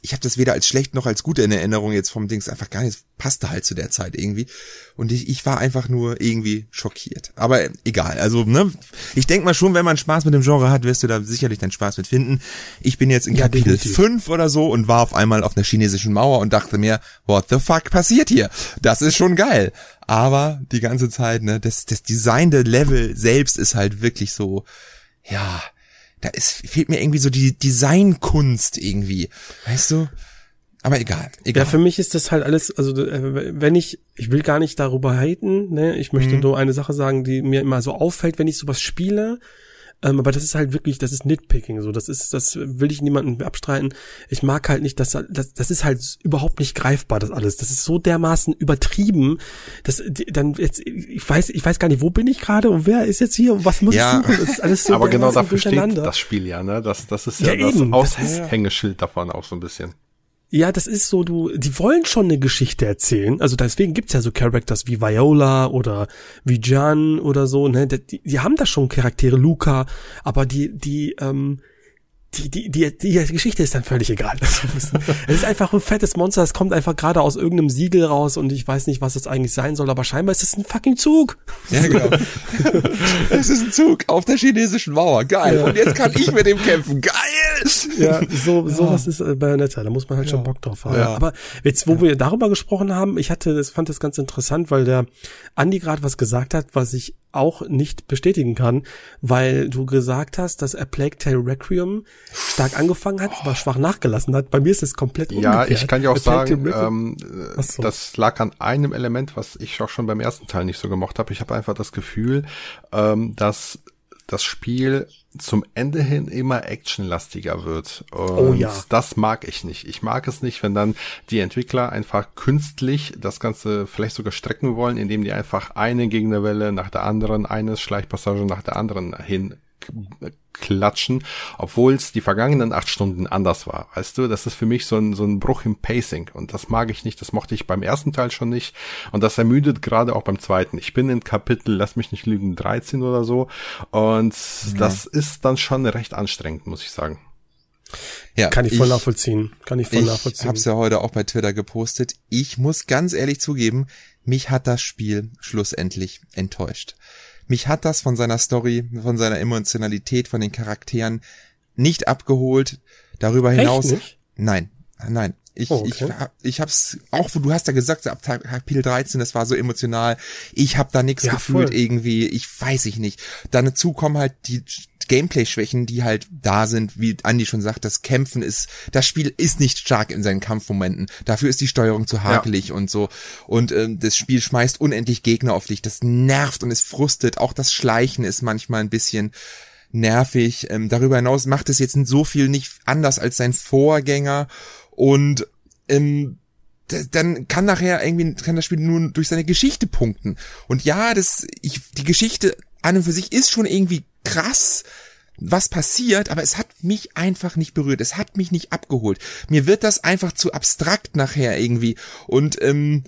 ich habe das weder als schlecht noch als gut in Erinnerung jetzt vom Dings einfach gar nicht, passte halt zu der Zeit irgendwie. Und ich, ich war einfach nur irgendwie schockiert. Aber egal, also, ne, ich denk mal schon, wenn man Spaß mit dem Genre hat, wirst du da sicherlich deinen Spaß mit finden. Ich bin jetzt in ja, Kapitel 5 oder so und war auf einmal auf einer chinesischen Mauer und dachte mir, what the fuck passiert hier? Das ist schon geil. Aber die ganze Zeit, ne, das, das Design der Level selbst ist halt wirklich so, ja, da ist, fehlt mir irgendwie so die Designkunst irgendwie. Weißt du? Aber egal, egal. Ja, für mich ist das halt alles, also äh, wenn ich, ich will gar nicht darüber haten, ne, ich möchte mhm. nur eine Sache sagen, die mir immer so auffällt, wenn ich sowas spiele, ähm, aber das ist halt wirklich, das ist Nitpicking, so. Das ist, das will ich niemandem abstreiten. Ich mag halt nicht, dass, das, das ist halt überhaupt nicht greifbar, das alles. Das ist so dermaßen übertrieben, dass, dann jetzt, ich weiß, ich weiß gar nicht, wo bin ich gerade und wer ist jetzt hier und was muss ja, ich suchen? Das ist alles so aber genau dafür steht das Spiel ja, ne? Das, das ist ja, ja das eben, Aushängeschild davon auch so ein bisschen. Ja, das ist so, du, die wollen schon eine Geschichte erzählen. Also deswegen gibt's ja so Characters wie Viola oder wie Jan oder so, ne? Die, die haben da schon Charaktere, Luca, aber die, die, ähm, die, die, die, die Geschichte ist dann völlig egal. es ist einfach ein fettes Monster, es kommt einfach gerade aus irgendeinem Siegel raus und ich weiß nicht, was es eigentlich sein soll, aber scheinbar ist es ein fucking Zug. Ja, genau. es ist ein Zug auf der chinesischen Mauer. Geil. Ja. Und jetzt kann ich mit dem kämpfen. Geil. Ja, so, sowas ist äh, Bayonetta. Da muss man halt ja. schon Bock drauf haben. Ja. Aber jetzt, wo wir darüber gesprochen haben, ich hatte, das fand das ganz interessant, weil der Andi gerade was gesagt hat, was ich auch nicht bestätigen kann, weil du gesagt hast, dass A Plague Tale Requiem stark angefangen hat, aber schwach nachgelassen hat. Bei mir ist es komplett umgekehrt. Ja, ich kann ja auch sagen, ähm, so. das lag an einem Element, was ich auch schon beim ersten Teil nicht so gemocht habe. Ich habe einfach das Gefühl, ähm, dass das Spiel zum Ende hin immer actionlastiger wird. Und oh ja. das mag ich nicht. Ich mag es nicht, wenn dann die Entwickler einfach künstlich das Ganze vielleicht sogar strecken wollen, indem die einfach eine Gegnerwelle nach der anderen, eine Schleichpassage nach der anderen hin klatschen, obwohl es die vergangenen acht Stunden anders war. Weißt du, das ist für mich so ein, so ein Bruch im Pacing und das mag ich nicht, das mochte ich beim ersten Teil schon nicht und das ermüdet gerade auch beim zweiten. Ich bin in Kapitel, lass mich nicht lügen, 13 oder so und ja. das ist dann schon recht anstrengend, muss ich sagen. Ja, kann ich voll ich, nachvollziehen. Kann ich voll ich nachvollziehen. Ich hab's ja heute auch bei Twitter gepostet. Ich muss ganz ehrlich zugeben, mich hat das Spiel schlussendlich enttäuscht mich hat das von seiner Story, von seiner Emotionalität, von den Charakteren nicht abgeholt. Darüber hinaus. Nein, nein. Ich, oh, okay. ich, ich hab's auch, du hast ja gesagt, ab Kapitel 13, das war so emotional. Ich hab da nichts ja, gefühlt voll. irgendwie. Ich weiß ich nicht. Dazu kommen halt die Gameplay-Schwächen, die halt da sind, wie Andy schon sagt, das Kämpfen ist, das Spiel ist nicht stark in seinen Kampfmomenten. Dafür ist die Steuerung zu hakelig ja. und so. Und ähm, das Spiel schmeißt unendlich Gegner auf dich. Das nervt und es frustet. Auch das Schleichen ist manchmal ein bisschen nervig. Ähm, darüber hinaus macht es jetzt so viel nicht anders als sein Vorgänger und ähm, dann kann nachher irgendwie kann das Spiel nur durch seine Geschichte punkten. Und ja, das ich die Geschichte an und für sich ist schon irgendwie krass, was passiert, aber es hat mich einfach nicht berührt. Es hat mich nicht abgeholt. Mir wird das einfach zu abstrakt nachher irgendwie. Und ähm,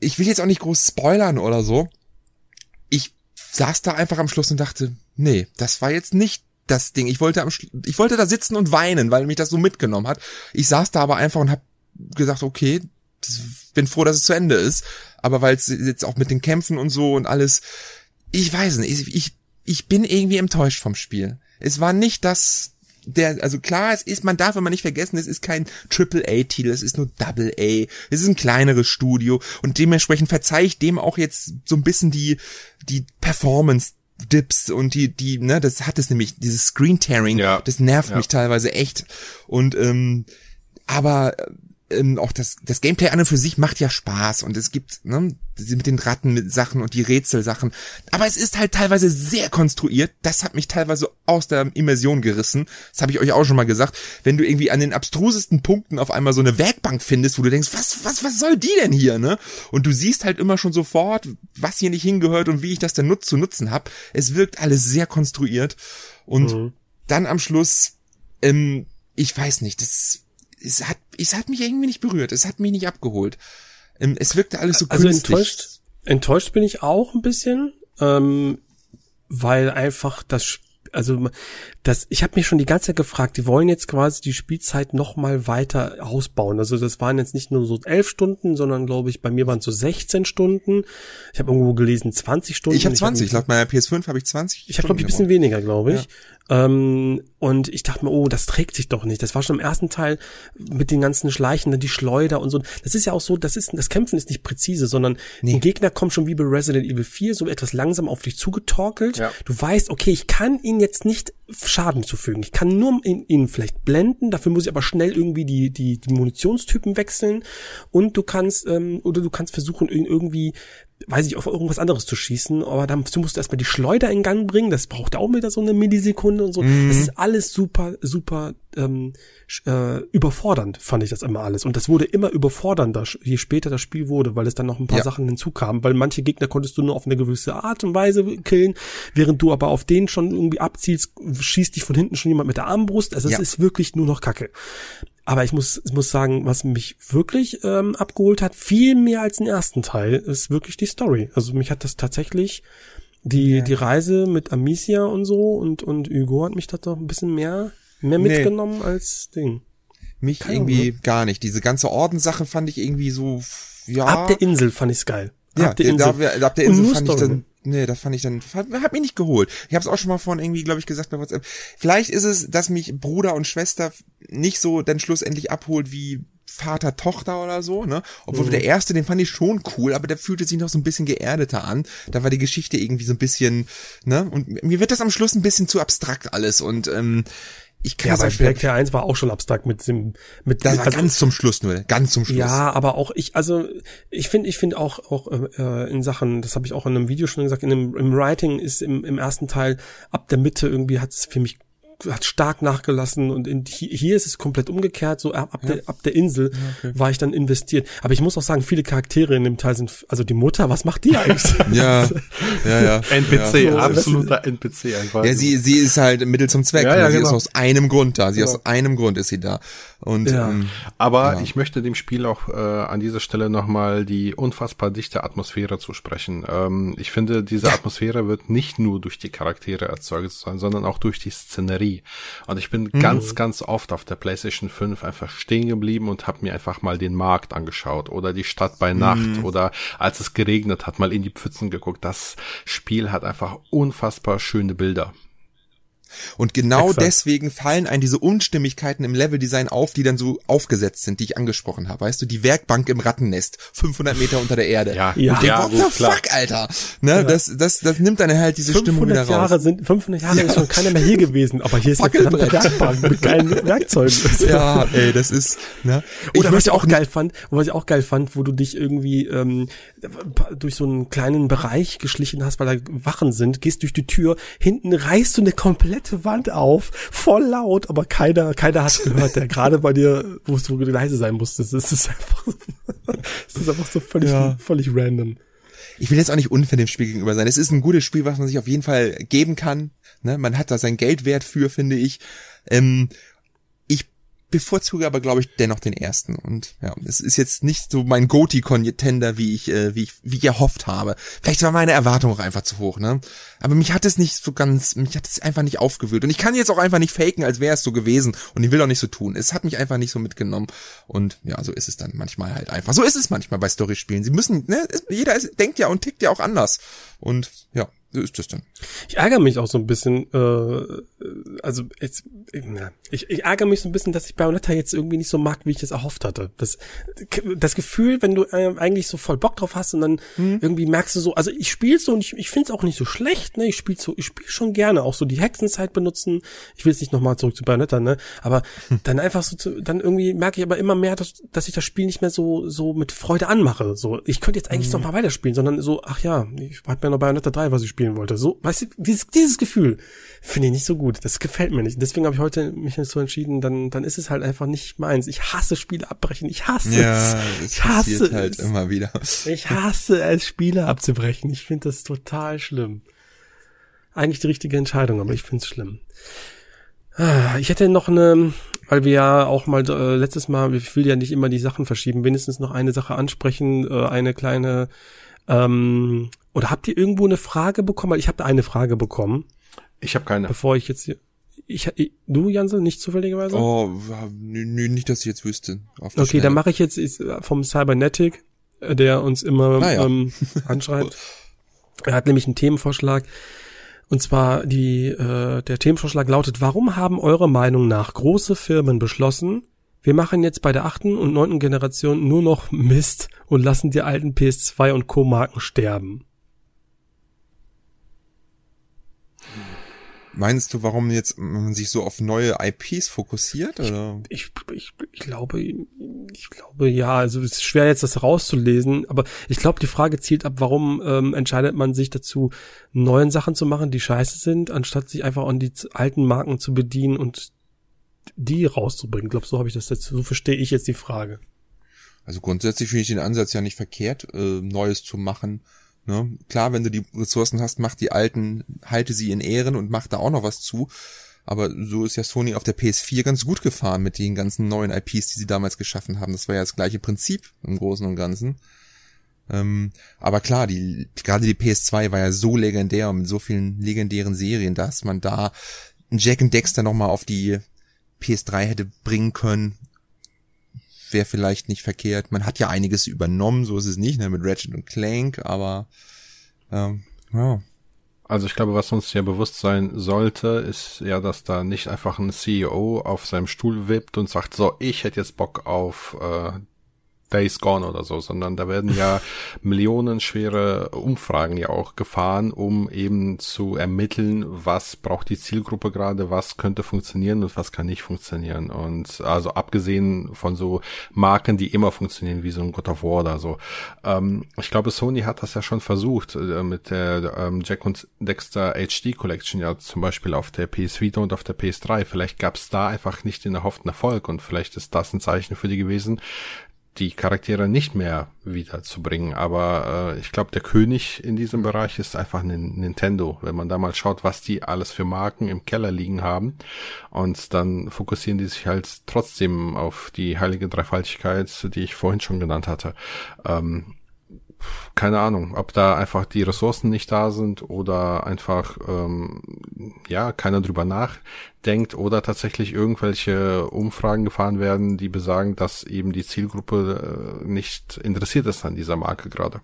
ich will jetzt auch nicht groß spoilern oder so. Ich saß da einfach am Schluss und dachte, nee, das war jetzt nicht das Ding. Ich wollte am Schlu ich wollte da sitzen und weinen, weil mich das so mitgenommen hat. Ich saß da aber einfach und habe gesagt, okay, bin froh, dass es zu Ende ist. Aber weil es jetzt auch mit den Kämpfen und so und alles, ich weiß nicht, ich, ich, ich bin irgendwie enttäuscht vom Spiel. Es war nicht das, der, also klar, es ist, man darf immer nicht vergessen, es ist kein Triple A Titel, es ist nur Double A, es ist ein kleineres Studio und dementsprechend verzeih ich dem auch jetzt so ein bisschen die, die Performance Dips und die, die, ne, das hat es nämlich, dieses Screen Tearing, ja. das nervt ja. mich teilweise echt. Und ähm, aber ähm, auch das, das Gameplay an und für sich macht ja Spaß und es gibt ne, mit den Ratten mit Sachen und die Rätselsachen. Aber es ist halt teilweise sehr konstruiert. Das hat mich teilweise aus der Immersion gerissen. Das habe ich euch auch schon mal gesagt. Wenn du irgendwie an den abstrusesten Punkten auf einmal so eine Werkbank findest, wo du denkst, was, was, was soll die denn hier, ne? Und du siehst halt immer schon sofort, was hier nicht hingehört und wie ich das denn nutz zu nutzen habe. Es wirkt alles sehr konstruiert. Und mhm. dann am Schluss, ähm, ich weiß nicht, das es hat, es hat mich irgendwie nicht berührt, es hat mich nicht abgeholt. Ähm, es wirkte alles so also künstlich. Enttäuscht, enttäuscht bin ich auch ein bisschen, ähm, weil einfach das also das, ich habe mich schon die ganze Zeit gefragt, die wollen jetzt quasi die Spielzeit noch mal weiter ausbauen. Also das waren jetzt nicht nur so elf Stunden, sondern glaube ich, bei mir waren es so 16 Stunden. Ich habe irgendwo gelesen 20 Stunden. Ich habe 20, ich hab laut meiner PS5 habe ich 20. Ich habe glaube ich ein bisschen weniger, glaube ich. Ja. Ähm, und ich dachte mir, oh, das trägt sich doch nicht. Das war schon im ersten Teil mit den ganzen Schleichen, die Schleuder und so. Das ist ja auch so, das ist, das Kämpfen ist nicht präzise, sondern nee. ein Gegner kommt schon wie bei Resident Evil 4 so etwas langsam auf dich zugetorkelt. Ja. Du weißt, okay, ich kann ihn jetzt nicht Schaden zufügen. Ich kann nur ihn, ihn vielleicht blenden, dafür muss ich aber schnell irgendwie die, die, die Munitionstypen wechseln und du kannst, ähm, oder du kannst versuchen, ihn irgendwie weiß ich, auf irgendwas anderes zu schießen, aber dazu musst du erstmal die Schleuder in Gang bringen, das braucht auch wieder so eine Millisekunde und so. Mhm. Das ist alles super, super ähm, äh, überfordernd, fand ich das immer alles. Und das wurde immer überfordernder, je später das Spiel wurde, weil es dann noch ein paar ja. Sachen hinzukamen, weil manche Gegner konntest du nur auf eine gewisse Art und Weise killen, während du aber auf den schon irgendwie abzielst, schießt dich von hinten schon jemand mit der Armbrust. Also es ja. ist wirklich nur noch Kacke. Aber ich muss, ich muss sagen, was mich wirklich ähm, abgeholt hat, viel mehr als den ersten Teil, ist wirklich die Story. Also mich hat das tatsächlich die, ja. die Reise mit Amicia und so und, und Hugo hat mich da doch ein bisschen mehr, mehr mitgenommen nee. als Ding. Mich Keine irgendwie Ahnung. gar nicht. Diese ganze Ordenssache fand ich irgendwie so, ja. Ab der Insel fand ich's geil. Ja, ab der Insel, da, ab der Insel fand ich dann, nee, das fand ich dann, hat, hat mich nicht geholt. Ich habe es auch schon mal vorhin irgendwie, glaube ich, gesagt bei WhatsApp. Vielleicht ist es, dass mich Bruder und Schwester nicht so dann schlussendlich abholt wie Vater, Tochter oder so, ne? Obwohl mhm. der erste, den fand ich schon cool, aber der fühlte sich noch so ein bisschen geerdeter an. Da war die Geschichte irgendwie so ein bisschen, ne? Und mir wird das am Schluss ein bisschen zu abstrakt alles und ähm, ich kann ja, bei Spectre 1 war auch schon abstrakt mit dem mit das war also, ganz zum Schluss nur ganz zum Schluss. Ja aber auch ich also ich finde ich finde auch auch äh, in Sachen das habe ich auch in einem Video schon gesagt in dem im Writing ist im, im ersten Teil ab der Mitte irgendwie hat es für mich hat stark nachgelassen und in, hier ist es komplett umgekehrt, so ab, ja. der, ab der Insel okay. war ich dann investiert. Aber ich muss auch sagen, viele Charaktere in dem Teil sind, also die Mutter, was macht die eigentlich? ja, ja, ja. NPC, ja. absoluter NPC einfach. Ja, sie, sie ist halt Mittel zum Zweck. Ja, ja, sie genau. ist aus einem Grund da. Sie genau. aus einem Grund ist sie da. Und, ja. ähm, Aber ja. ich möchte dem Spiel auch äh, an dieser Stelle nochmal die unfassbar dichte Atmosphäre zusprechen. Ähm, ich finde, diese Atmosphäre wird nicht nur durch die Charaktere erzeugt, sondern auch durch die Szenerie. Und ich bin mhm. ganz, ganz oft auf der PlayStation 5 einfach stehen geblieben und habe mir einfach mal den Markt angeschaut oder die Stadt bei Nacht mhm. oder als es geregnet hat, mal in die Pfützen geguckt. Das Spiel hat einfach unfassbar schöne Bilder. Und genau Exakt. deswegen fallen ein diese Unstimmigkeiten im Leveldesign auf, die dann so aufgesetzt sind, die ich angesprochen habe. Weißt du, die Werkbank im Rattennest, 500 Meter unter der Erde. Ja, ja, ja what the klar. fuck, Alter? Ne, ja. das, das, das nimmt dann halt diese Stimmung wieder Jahre raus. Sind, 500 Jahre ja. ist schon keiner mehr hier gewesen, aber hier ist eine Werkbank mit geilen Werkzeugen. ja, ey, das ist, ne? Oder was ich auch geil fand, was ich auch geil fand, wo du dich irgendwie ähm, durch so einen kleinen Bereich geschlichen hast, weil da Wachen sind, gehst durch die Tür, hinten reißt du eine komplette Wand auf, voll laut, aber keiner, keiner hat gehört, der gerade bei dir, wo du leise sein musstest. Es ist einfach, es ist einfach so völlig, ja. völlig random. Ich will jetzt auch nicht unfair dem Spiel gegenüber sein. Es ist ein gutes Spiel, was man sich auf jeden Fall geben kann. Ne? Man hat da sein Geld wert für, finde ich. Ähm, bevorzuge aber, glaube ich, dennoch den ersten. Und ja, es ist jetzt nicht so mein Goti-Contender, wie ich, äh, wie ich, wie ich erhofft habe. Vielleicht war meine Erwartung auch einfach zu hoch, ne? Aber mich hat es nicht so ganz, mich hat es einfach nicht aufgewühlt. Und ich kann jetzt auch einfach nicht faken, als wäre es so gewesen. Und ich will auch nicht so tun. Es hat mich einfach nicht so mitgenommen. Und ja, so ist es dann manchmal halt einfach. So ist es manchmal bei Storyspielen. Sie müssen, ne, jeder ist, denkt ja und tickt ja auch anders. Und ja, so ist das dann. Ich ärgere mich auch so ein bisschen, äh, also jetzt, ich, ich ärgere mich so ein bisschen, dass ich Bayonetta jetzt irgendwie nicht so mag, wie ich es erhofft hatte. Das, das Gefühl, wenn du äh, eigentlich so voll Bock drauf hast und dann hm. irgendwie merkst du so, also ich spiele so und ich, ich finde es auch nicht so schlecht, ne? Ich spiele so, ich spiele schon gerne, auch so die Hexenzeit benutzen. Ich will jetzt nicht nochmal zurück zu Bayonetta, ne? Aber hm. dann einfach so, zu, dann irgendwie merke ich aber immer mehr, dass, dass ich das Spiel nicht mehr so, so mit Freude anmache. So, ich könnte jetzt eigentlich hm. noch mal weiterspielen, sondern so, ach ja, ich habe mir noch Bayonetta 3, was ich spielen wollte. So, weißt du, dieses, dieses Gefühl finde ich nicht so gut. Das gefällt mir nicht. Deswegen habe ich heute mich so entschieden, dann, dann ist es halt einfach nicht meins. Ich hasse Spiele abbrechen. Ich hasse ja, es. Ich hasse halt es. immer wieder. Ich hasse es, Spiele abzubrechen. Ich finde das total schlimm. Eigentlich die richtige Entscheidung, aber ich finde es schlimm. Ah, ich hätte noch eine, weil wir ja auch mal äh, letztes Mal, ich will ja nicht immer die Sachen verschieben, wenigstens noch eine Sache ansprechen, äh, eine kleine ähm, oder habt ihr irgendwo eine Frage bekommen? Weil ich habe eine Frage bekommen. Ich habe keine. Bevor ich jetzt hier. Ich, ich, du, Jansel, nicht zufälligerweise? Oh, nö, nicht, dass ich jetzt wüsste. okay, Schnelle. dann mache ich jetzt vom Cybernetic, äh, der uns immer ah, ja. ähm, anschreibt. er hat nämlich einen Themenvorschlag. Und zwar die, äh, der Themenvorschlag lautet, warum haben eure Meinung nach große Firmen beschlossen, wir machen jetzt bei der achten und neunten Generation nur noch Mist und lassen die alten PS2 und Co. Marken sterben. Meinst du, warum jetzt man sich so auf neue IPs fokussiert? Oder? Ich, ich, ich glaube, ich glaube ja. Also es ist schwer jetzt das rauszulesen, aber ich glaube, die Frage zielt ab, warum ähm, entscheidet man sich dazu, neuen Sachen zu machen, die scheiße sind, anstatt sich einfach an die alten Marken zu bedienen und die rauszubringen. Ich so habe ich das jetzt, so verstehe ich jetzt die Frage. Also grundsätzlich finde ich den Ansatz ja nicht verkehrt, äh, Neues zu machen Ne? Klar, wenn du die Ressourcen hast, mach die alten, halte sie in Ehren und mach da auch noch was zu. Aber so ist ja Sony auf der PS4 ganz gut gefahren mit den ganzen neuen IPs, die sie damals geschaffen haben. Das war ja das gleiche Prinzip im Großen und Ganzen. Ähm, aber klar, die, gerade die PS2 war ja so legendär und mit so vielen legendären Serien, dass man da Jack and Dexter nochmal auf die PS3 hätte bringen können wäre vielleicht nicht verkehrt. Man hat ja einiges übernommen, so ist es nicht, ne, mit Ratchet und Clank, aber ähm, ja. Also ich glaube, was uns ja bewusst sein sollte, ist ja, dass da nicht einfach ein CEO auf seinem Stuhl wippt und sagt, so, ich hätte jetzt Bock auf äh, Days Gone oder so, sondern da werden ja millionenschwere Umfragen ja auch gefahren, um eben zu ermitteln, was braucht die Zielgruppe gerade, was könnte funktionieren und was kann nicht funktionieren. Und also abgesehen von so Marken, die immer funktionieren, wie so ein God of War oder so. Ähm, ich glaube, Sony hat das ja schon versucht äh, mit der ähm, Jack und Dexter HD Collection ja zum Beispiel auf der PS Vita und auf der PS3. Vielleicht gab es da einfach nicht den erhofften Erfolg und vielleicht ist das ein Zeichen für die gewesen, die Charaktere nicht mehr wiederzubringen. Aber äh, ich glaube, der König in diesem Bereich ist einfach Nintendo. Wenn man da mal schaut, was die alles für Marken im Keller liegen haben. Und dann fokussieren die sich halt trotzdem auf die heilige Dreifaltigkeit, die ich vorhin schon genannt hatte. Ähm, keine Ahnung, ob da einfach die Ressourcen nicht da sind oder einfach ähm, ja keiner drüber nachdenkt oder tatsächlich irgendwelche Umfragen gefahren werden, die besagen, dass eben die Zielgruppe äh, nicht interessiert ist an dieser Marke gerade.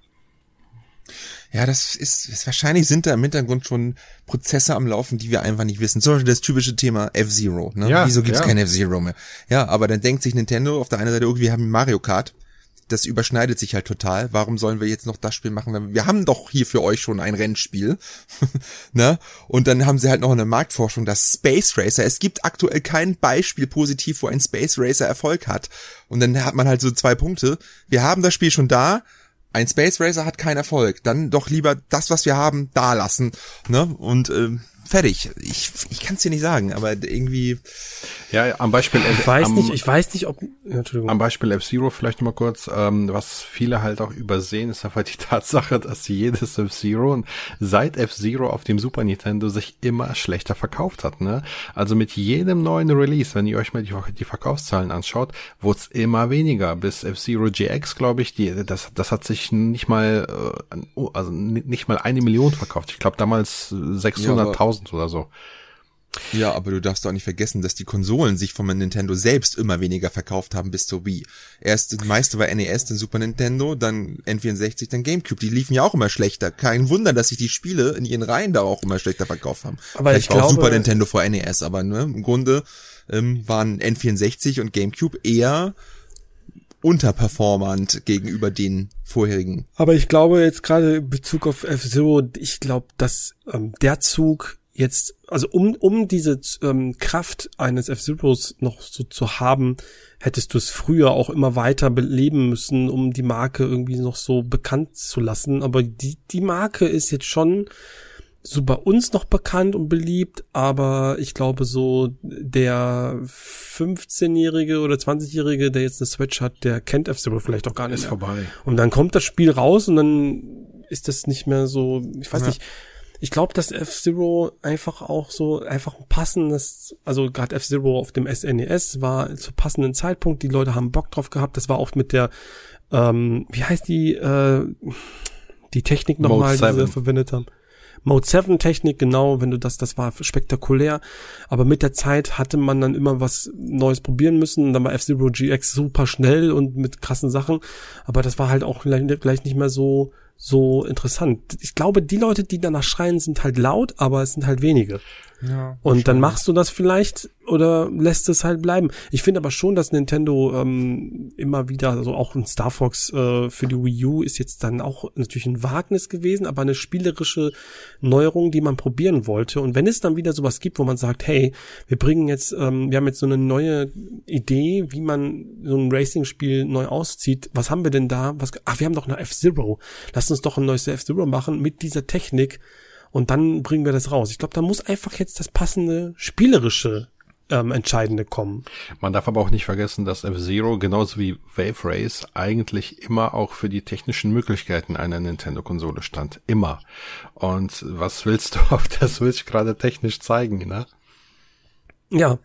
Ja, das ist, ist wahrscheinlich sind da im Hintergrund schon Prozesse am Laufen, die wir einfach nicht wissen. Zum Beispiel das typische Thema F-Zero. Ne? Ja, Wieso gibt's ja. kein F-Zero mehr? Ja, aber dann denkt sich Nintendo auf der einen Seite, irgendwie haben Mario Kart das überschneidet sich halt total. Warum sollen wir jetzt noch das Spiel machen? Wir haben doch hier für euch schon ein Rennspiel. ne? Und dann haben sie halt noch eine Marktforschung, das Space Racer. Es gibt aktuell kein Beispiel positiv, wo ein Space Racer Erfolg hat. Und dann hat man halt so zwei Punkte. Wir haben das Spiel schon da. Ein Space Racer hat keinen Erfolg. Dann doch lieber das, was wir haben, da lassen. Ne? Und ähm, fertig. Ich, ich kann es dir nicht sagen, aber irgendwie. Ja, am Beispiel. Ich weiß am, nicht, ich weiß nicht, ob. Entschuldigung. Am Beispiel F-Zero vielleicht mal kurz, ähm, was viele halt auch übersehen, ist einfach die Tatsache, dass jedes F-Zero seit F-Zero auf dem Super Nintendo sich immer schlechter verkauft hat. Ne? Also mit jedem neuen Release, wenn ihr euch mal die, die Verkaufszahlen anschaut, wurde es immer weniger. Bis F-Zero GX, glaube ich, die, das, das hat sich nicht mal, äh, also nicht mal eine Million verkauft. Ich glaube damals 600.000 1000 oder so. Ja, aber du darfst auch nicht vergessen, dass die Konsolen sich von Nintendo selbst immer weniger verkauft haben bis zur Wii. Erst das meiste war NES, dann Super Nintendo, dann N64, dann GameCube. Die liefen ja auch immer schlechter. Kein Wunder, dass sich die Spiele in ihren Reihen da auch immer schlechter verkauft haben. Aber Vielleicht ich war glaube, auch Super Nintendo vor NES, aber ne, im Grunde ähm, waren N64 und GameCube eher unterperformant gegenüber den vorherigen. Aber ich glaube jetzt gerade in Bezug auf F-Zero, ich glaube, dass ähm, der Zug jetzt, also um, um diese ähm, Kraft eines F-Zeros noch so zu haben, hättest du es früher auch immer weiter beleben müssen, um die Marke irgendwie noch so bekannt zu lassen. Aber die, die Marke ist jetzt schon so bei uns noch bekannt und beliebt, aber ich glaube so der 15-Jährige oder 20-Jährige, der jetzt eine Switch hat, der kennt F-Zero vielleicht auch gar nicht. Ist mehr. vorbei. Und dann kommt das Spiel raus und dann ist das nicht mehr so, ich weiß ja. nicht, ich glaube, dass F-Zero einfach auch so einfach ein passendes, also gerade F-Zero auf dem SNES e war zu passenden Zeitpunkt, die Leute haben Bock drauf gehabt, das war auch mit der, ähm, wie heißt die, äh, die Technik nochmal, die sie verwendet haben. Mode 7 Technik, genau, wenn du das, das war spektakulär. Aber mit der Zeit hatte man dann immer was Neues probieren müssen. Und dann war F-Zero GX super schnell und mit krassen Sachen. Aber das war halt auch gleich nicht mehr so, so interessant. Ich glaube, die Leute, die danach schreien, sind halt laut, aber es sind halt wenige. Ja, und dann machst du das vielleicht oder lässt es halt bleiben. Ich finde aber schon, dass Nintendo ähm, immer wieder, also auch ein Star Fox äh, für die Wii U ist jetzt dann auch natürlich ein Wagnis gewesen, aber eine spielerische Neuerung, die man probieren wollte. Und wenn es dann wieder sowas gibt, wo man sagt, hey, wir bringen jetzt, ähm, wir haben jetzt so eine neue Idee, wie man so ein Racing-Spiel neu auszieht. Was haben wir denn da? Was, ach, wir haben doch eine F-Zero. Lass uns doch ein neues F-Zero machen mit dieser Technik. Und dann bringen wir das raus. Ich glaube, da muss einfach jetzt das passende spielerische ähm, Entscheidende kommen. Man darf aber auch nicht vergessen, dass F-Zero genauso wie Wave Race eigentlich immer auch für die technischen Möglichkeiten einer Nintendo-Konsole stand. Immer. Und was willst du auf der Switch gerade technisch zeigen, ne? Ja,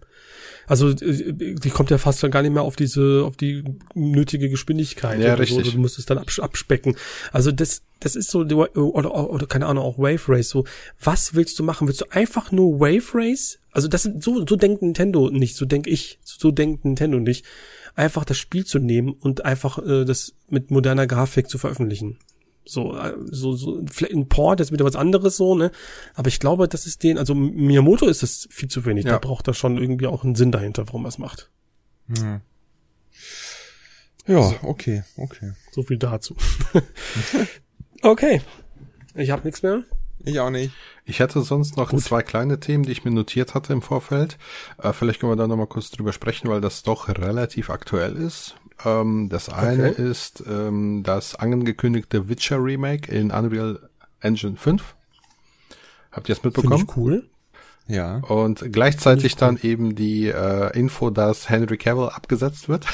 also äh, die kommt ja fast dann gar nicht mehr auf diese, auf die nötige Geschwindigkeit. Ja, richtig. So. Du musst es dann abspecken. Also das, das ist so, oder, oder, oder keine Ahnung, auch Wave Race. So, was willst du machen? Willst du einfach nur Wave Race? Also das so, so denkt Nintendo nicht, so denk ich, so denkt Nintendo nicht. Einfach das Spiel zu nehmen und einfach äh, das mit moderner Grafik zu veröffentlichen. So, äh, so, so, ein Port ist wieder was anderes so, ne? Aber ich glaube, das ist den, also Miyamoto ist das viel zu wenig. Ja. Da braucht er schon irgendwie auch einen Sinn dahinter, warum er es macht. Hm. Ja, okay, okay. So viel dazu. okay. Ich habe nichts mehr. Ich auch nicht. Ich hätte sonst noch Gut. zwei kleine Themen, die ich mir notiert hatte im Vorfeld. Äh, vielleicht können wir da nochmal kurz drüber sprechen, weil das doch relativ aktuell ist. Ähm, das eine okay. ist ähm, das angekündigte Witcher Remake in Unreal Engine 5. Habt ihr es mitbekommen? Find ich cool. Ja. Und gleichzeitig dann eben die äh, Info, dass Henry Cavill abgesetzt wird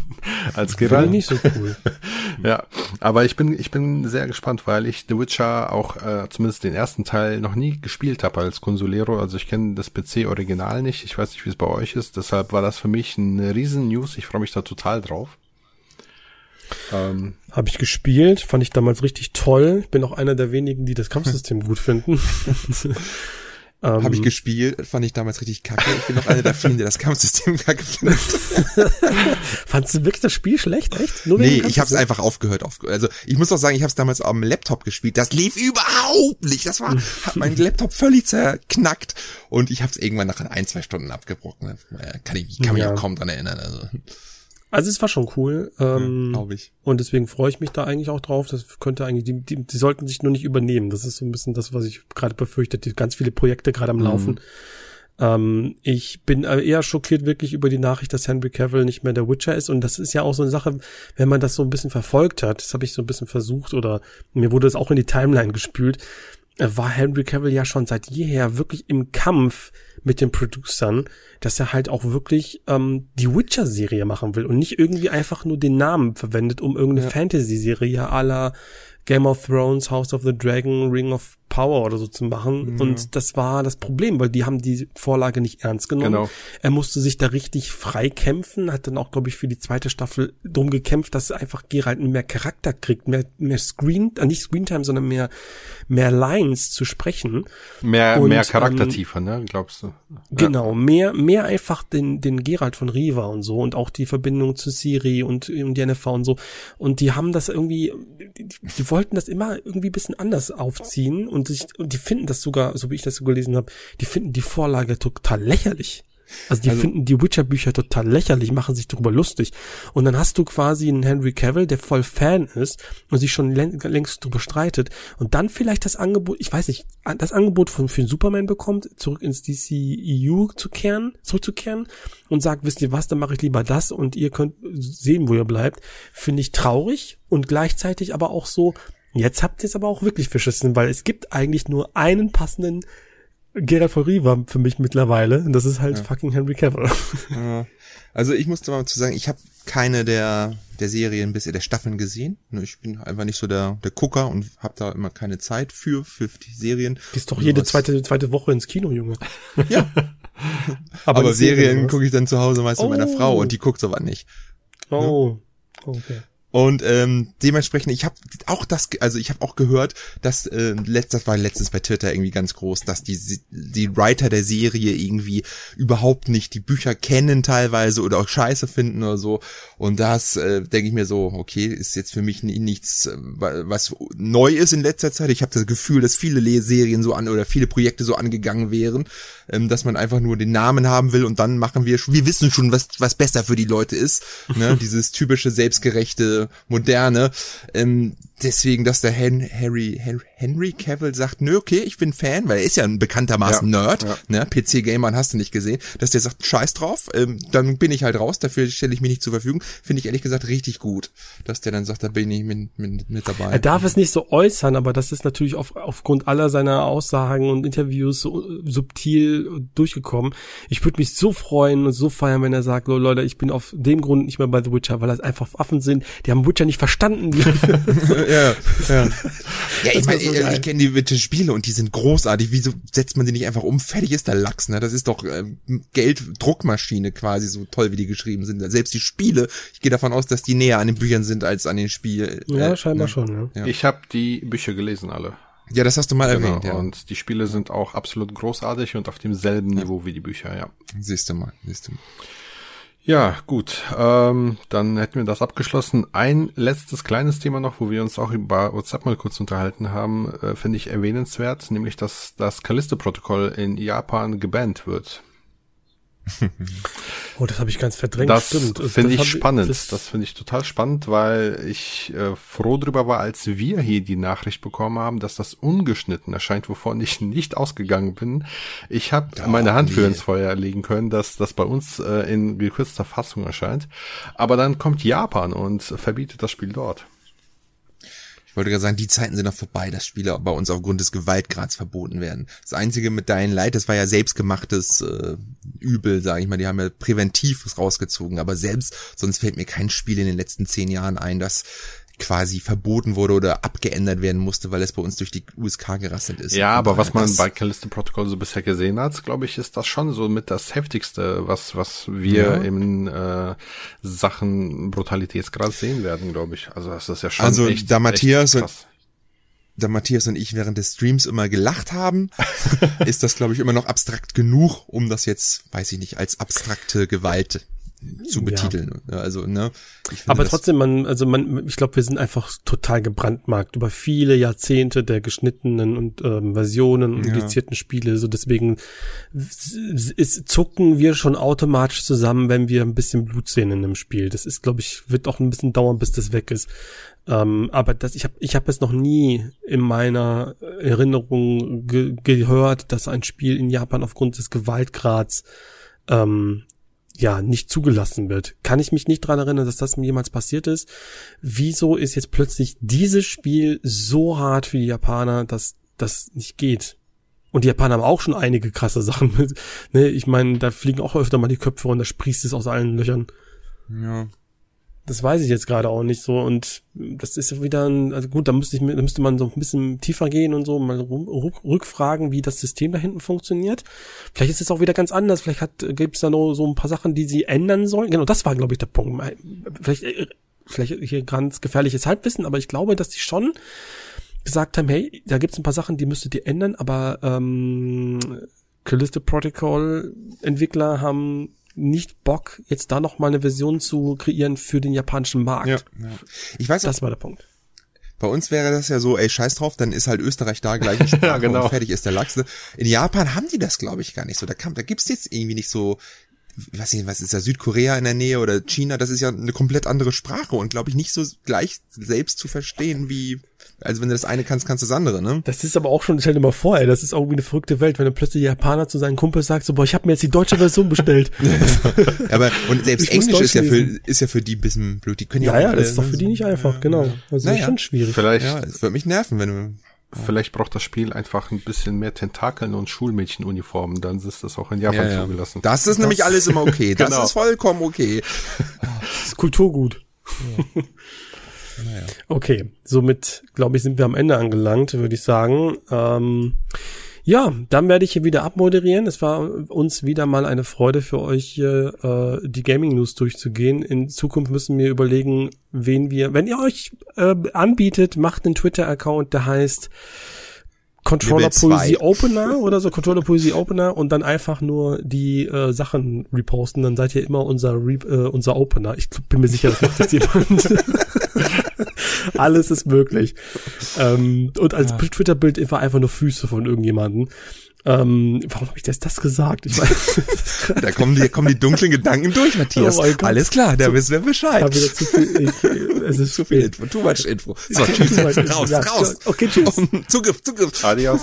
als Geralt. Nicht so cool. ja, aber ich bin ich bin sehr gespannt, weil ich The Witcher auch äh, zumindest den ersten Teil noch nie gespielt habe als Consolero. Also ich kenne das PC Original nicht. Ich weiß nicht, wie es bei euch ist. Deshalb war das für mich eine riesen News. Ich freue mich da total drauf. Ähm, Habe ich gespielt, fand ich damals richtig toll. Ich bin auch einer der wenigen, die das Kampfsystem gut finden. Ähm, Habe ich gespielt, fand ich damals richtig kacke. Ich bin noch einer der vielen, der das Kampfsystem kacke findet. Fandst du wirklich das Spiel schlecht, echt? Nur nee, ich habe es einfach aufgehört, aufgehört. Also ich muss auch sagen, ich habe es damals am Laptop gespielt. Das lief überhaupt nicht. Das war, hat mein Laptop völlig zerknackt. Und ich habe es irgendwann nach ein, zwei Stunden abgebrochen. Kann ich, kann mich ja. auch kaum dran erinnern. Also. Also es war schon cool. Ähm, Glaube ich. Und deswegen freue ich mich da eigentlich auch drauf. Das könnte eigentlich, die, die, die sollten sich nur nicht übernehmen. Das ist so ein bisschen das, was ich gerade befürchte. Die ganz viele Projekte gerade am mhm. Laufen. Ähm, ich bin eher schockiert wirklich über die Nachricht, dass Henry Cavill nicht mehr der Witcher ist. Und das ist ja auch so eine Sache, wenn man das so ein bisschen verfolgt hat, das habe ich so ein bisschen versucht oder mir wurde es auch in die Timeline gespült, war Henry Cavill ja schon seit jeher wirklich im Kampf mit den Producern, dass er halt auch wirklich ähm, die Witcher-Serie machen will und nicht irgendwie einfach nur den Namen verwendet, um irgendeine ja. Fantasy-Serie la Game of Thrones, House of the Dragon, Ring of Power oder so zu machen. Mhm. Und das war das Problem, weil die haben die Vorlage nicht ernst genommen. Genau. Er musste sich da richtig frei kämpfen, hat dann auch, glaube ich, für die zweite Staffel drum gekämpft, dass einfach Geralt mehr Charakter kriegt, mehr, mehr Screen, äh, nicht Screentime, sondern mehr, mehr Lines zu sprechen. Mehr, und, mehr Charaktertiefer, ähm, ne, glaubst du? Ja. Genau, mehr, mehr einfach den, den Geralt von Riva und so und auch die Verbindung zu Siri und, und NFV und so. Und die haben das irgendwie, die, die wollten das immer irgendwie bisschen anders aufziehen und sich, und die finden das sogar, so wie ich das so gelesen habe, die finden die Vorlage total lächerlich. Also die also, finden die Witcher-Bücher total lächerlich, machen sich darüber lustig. Und dann hast du quasi einen Henry Cavill, der voll Fan ist und sich schon längst darüber streitet. Und dann vielleicht das Angebot, ich weiß nicht, das Angebot von für Superman bekommt, zurück ins DCEU zu kehren, zurückzukehren und sagt, wisst ihr was, dann mache ich lieber das und ihr könnt sehen, wo ihr bleibt. Finde ich traurig und gleichzeitig aber auch so, jetzt habt ihr es aber auch wirklich verschissen, weil es gibt eigentlich nur einen passenden Geralt von Riva für mich mittlerweile. Und das ist halt ja. fucking Henry Cavill. Ja. Also ich musste mal zu sagen, ich habe keine der der Serien bisher der Staffeln gesehen. Ich bin einfach nicht so der der Gucker und habe da immer keine Zeit für für die Serien. Gehst doch jede zweite zweite Woche ins Kino, Junge. Ja. aber, aber Serien gucke ich dann zu Hause meist oh. mit meiner Frau und die guckt sowas nicht. Oh. Okay. Und ähm, dementsprechend, ich habe auch das, also ich habe auch gehört, dass äh, letztes war letztens bei Twitter irgendwie ganz groß, dass die die Writer der Serie irgendwie überhaupt nicht die Bücher kennen teilweise oder auch Scheiße finden oder so. Und das äh, denke ich mir so, okay, ist jetzt für mich nichts, äh, was neu ist in letzter Zeit. Ich habe das Gefühl, dass viele Serien so an oder viele Projekte so angegangen wären, ähm, dass man einfach nur den Namen haben will und dann machen wir, wir wissen schon, was was besser für die Leute ist. Ne? Dieses typische selbstgerechte, moderne. Ähm, deswegen, dass der Hen Harry, Henry Cavill sagt, nö, okay, ich bin Fan, weil er ist ja ein bekanntermaßen ja, Nerd, ja. ne, PC-Gamer hast du nicht gesehen, dass der sagt, scheiß drauf, ähm, dann bin ich halt raus, dafür stelle ich mich nicht zur Verfügung, finde ich ehrlich gesagt richtig gut, dass der dann sagt, da bin ich mit, mit, mit dabei. Er darf es nicht so äußern, aber das ist natürlich auf, aufgrund aller seiner Aussagen und Interviews so subtil durchgekommen. Ich würde mich so freuen und so feiern, wenn er sagt, Leute, ich bin auf dem Grund nicht mehr bei The Witcher, weil das einfach Waffen sind, die haben Witcher nicht verstanden. ja, ja. ja, ich meine, so ich, ich kenne die bitte Spiele und die sind großartig. Wieso setzt man die nicht einfach um? Fertig ist der Lachs, ne? Das ist doch ähm, Gelddruckmaschine quasi, so toll wie die geschrieben sind. Selbst die Spiele, ich gehe davon aus, dass die näher an den Büchern sind als an den Spielen. Ja, äh, scheinbar ne? schon, ja. Ich habe die Bücher gelesen, alle. Ja, das hast du mal genau, erwähnt, ja. Und die Spiele sind auch absolut großartig und auf demselben ja. Niveau wie die Bücher, ja. Siehst du mal, siehst du mal. Ja, gut. Ähm, dann hätten wir das abgeschlossen. Ein letztes kleines Thema noch, wo wir uns auch über WhatsApp mal kurz unterhalten haben, äh, finde ich erwähnenswert, nämlich dass das Callisto-Protokoll in Japan gebannt wird. Oh, das habe ich ganz verdrängt. Das finde ich spannend. Das, das finde ich total spannend, weil ich äh, froh drüber war, als wir hier die Nachricht bekommen haben, dass das ungeschnitten erscheint, wovon ich nicht ausgegangen bin. Ich habe oh, meine Hand nee. für ins Feuer legen können, dass das bei uns äh, in gekürzter Fassung erscheint. Aber dann kommt Japan und verbietet das Spiel dort wollte gerade sagen, die Zeiten sind noch vorbei, dass Spiele bei uns aufgrund des Gewaltgrads verboten werden. Das Einzige mit Dying Light, das war ja selbstgemachtes äh, Übel, sage ich mal. Die haben ja präventiv rausgezogen, aber selbst, sonst fällt mir kein Spiel in den letzten zehn Jahren ein, das quasi verboten wurde oder abgeändert werden musste, weil es bei uns durch die USK gerasselt ist. Ja, aber was man bei Callisto Protocol so bisher gesehen hat, glaube ich, ist das schon so mit das heftigste, was was wir ja. in äh, Sachen Brutalitätsgrad sehen werden, glaube ich. Also das ist ja schon also echt, da Matthias krass. da Matthias und ich während des Streams immer gelacht haben, ist das glaube ich immer noch abstrakt genug, um das jetzt, weiß ich nicht, als abstrakte Gewalt zu betiteln. Ja. Also, ne? Aber trotzdem, man, also man, ich glaube, wir sind einfach total gebrandmarkt über viele Jahrzehnte der geschnittenen und ähm, Versionen und ja. indizierten Spiele. So deswegen ist, zucken wir schon automatisch zusammen, wenn wir ein bisschen Blut sehen in einem Spiel. Das ist, glaube ich, wird auch ein bisschen dauern, bis das weg ist. Ähm, aber das, ich habe ich hab es noch nie in meiner Erinnerung ge gehört, dass ein Spiel in Japan aufgrund des Gewaltgrads ähm, ja nicht zugelassen wird. Kann ich mich nicht dran erinnern, dass das mir jemals passiert ist. Wieso ist jetzt plötzlich dieses Spiel so hart für die Japaner, dass das nicht geht? Und die Japaner haben auch schon einige krasse Sachen mit. Ne, ich meine, da fliegen auch öfter mal die Köpfe und da sprießt es aus allen Löchern. Ja. Das weiß ich jetzt gerade auch nicht so und das ist wieder ein, also gut, da müsste ich, da müsste man so ein bisschen tiefer gehen und so mal rückfragen, wie das System da hinten funktioniert. Vielleicht ist es auch wieder ganz anders. Vielleicht hat, gibt es da noch so ein paar Sachen, die sie ändern sollen. Genau, das war, glaube ich, der Punkt. Vielleicht, äh, vielleicht hier ganz gefährliches Halbwissen, aber ich glaube, dass die schon gesagt haben, hey, da gibt es ein paar Sachen, die müsstet ihr ändern, aber ähm, Callisto Protocol Entwickler haben nicht Bock, jetzt da noch mal eine Version zu kreieren für den japanischen Markt. Ja, ja. Ich weiß, das war der Punkt. Bei uns wäre das ja so, ey, scheiß drauf, dann ist halt Österreich da gleich Sprache ja, genau. und fertig ist der Lachs. In Japan haben die das, glaube ich, gar nicht so. Da, kam, da gibt's jetzt irgendwie nicht so, was, nicht, was ist da, Südkorea in der Nähe oder China, das ist ja eine komplett andere Sprache und glaube ich nicht so gleich selbst zu verstehen wie also wenn du das eine kannst, kannst du das andere, ne? Das ist aber auch schon, stell dir mal vor, ey, das ist irgendwie eine verrückte Welt, wenn du plötzlich Japaner zu seinen Kumpel sagt, so, boah, ich habe mir jetzt die deutsche Version bestellt. aber und selbst Englisch ist ja für ist ja für die ein bisschen blöd. Die können ja, ja, auch, ja das ist doch für die nicht einfach, ja, genau. Also naja. ist schon schwierig. Vielleicht. Ja, es wird mich nerven, wenn du Vielleicht braucht das Spiel einfach ein bisschen mehr Tentakeln und Schulmädchenuniformen, dann ist das auch in Japan ja, ja. zugelassen. Das ist das nämlich alles immer okay. Das genau. ist vollkommen okay. Das ist Kulturgut. Ja. Okay, somit glaube ich, sind wir am Ende angelangt, würde ich sagen. Ähm, Ja, dann werde ich hier wieder abmoderieren. Es war uns wieder mal eine Freude für euch hier äh, die Gaming News durchzugehen. In Zukunft müssen wir überlegen, wen wir, wenn ihr euch äh, anbietet, macht einen Twitter-Account, der heißt Controller Poesie Opener oder so, Controller Poesie Opener und dann einfach nur die äh, Sachen reposten, dann seid ihr immer unser Re äh, unser Opener. Ich bin mir sicher, das macht jetzt jemand. Alles ist möglich. Ähm, und als ja. Twitter-Bild war einfach nur Füße von irgendjemanden. Ähm, warum habe ich das, das gesagt? Ich weiß, da kommen die, kommen die dunklen Gedanken durch, Matthias. Oh Alles klar, da wissen wir Bescheid. Hab zu viel, ich, es ist zu viel Info, too much Info. So, tschüss, raus, raus. Okay, tschüss. Zugriff, Zugriff. Adios.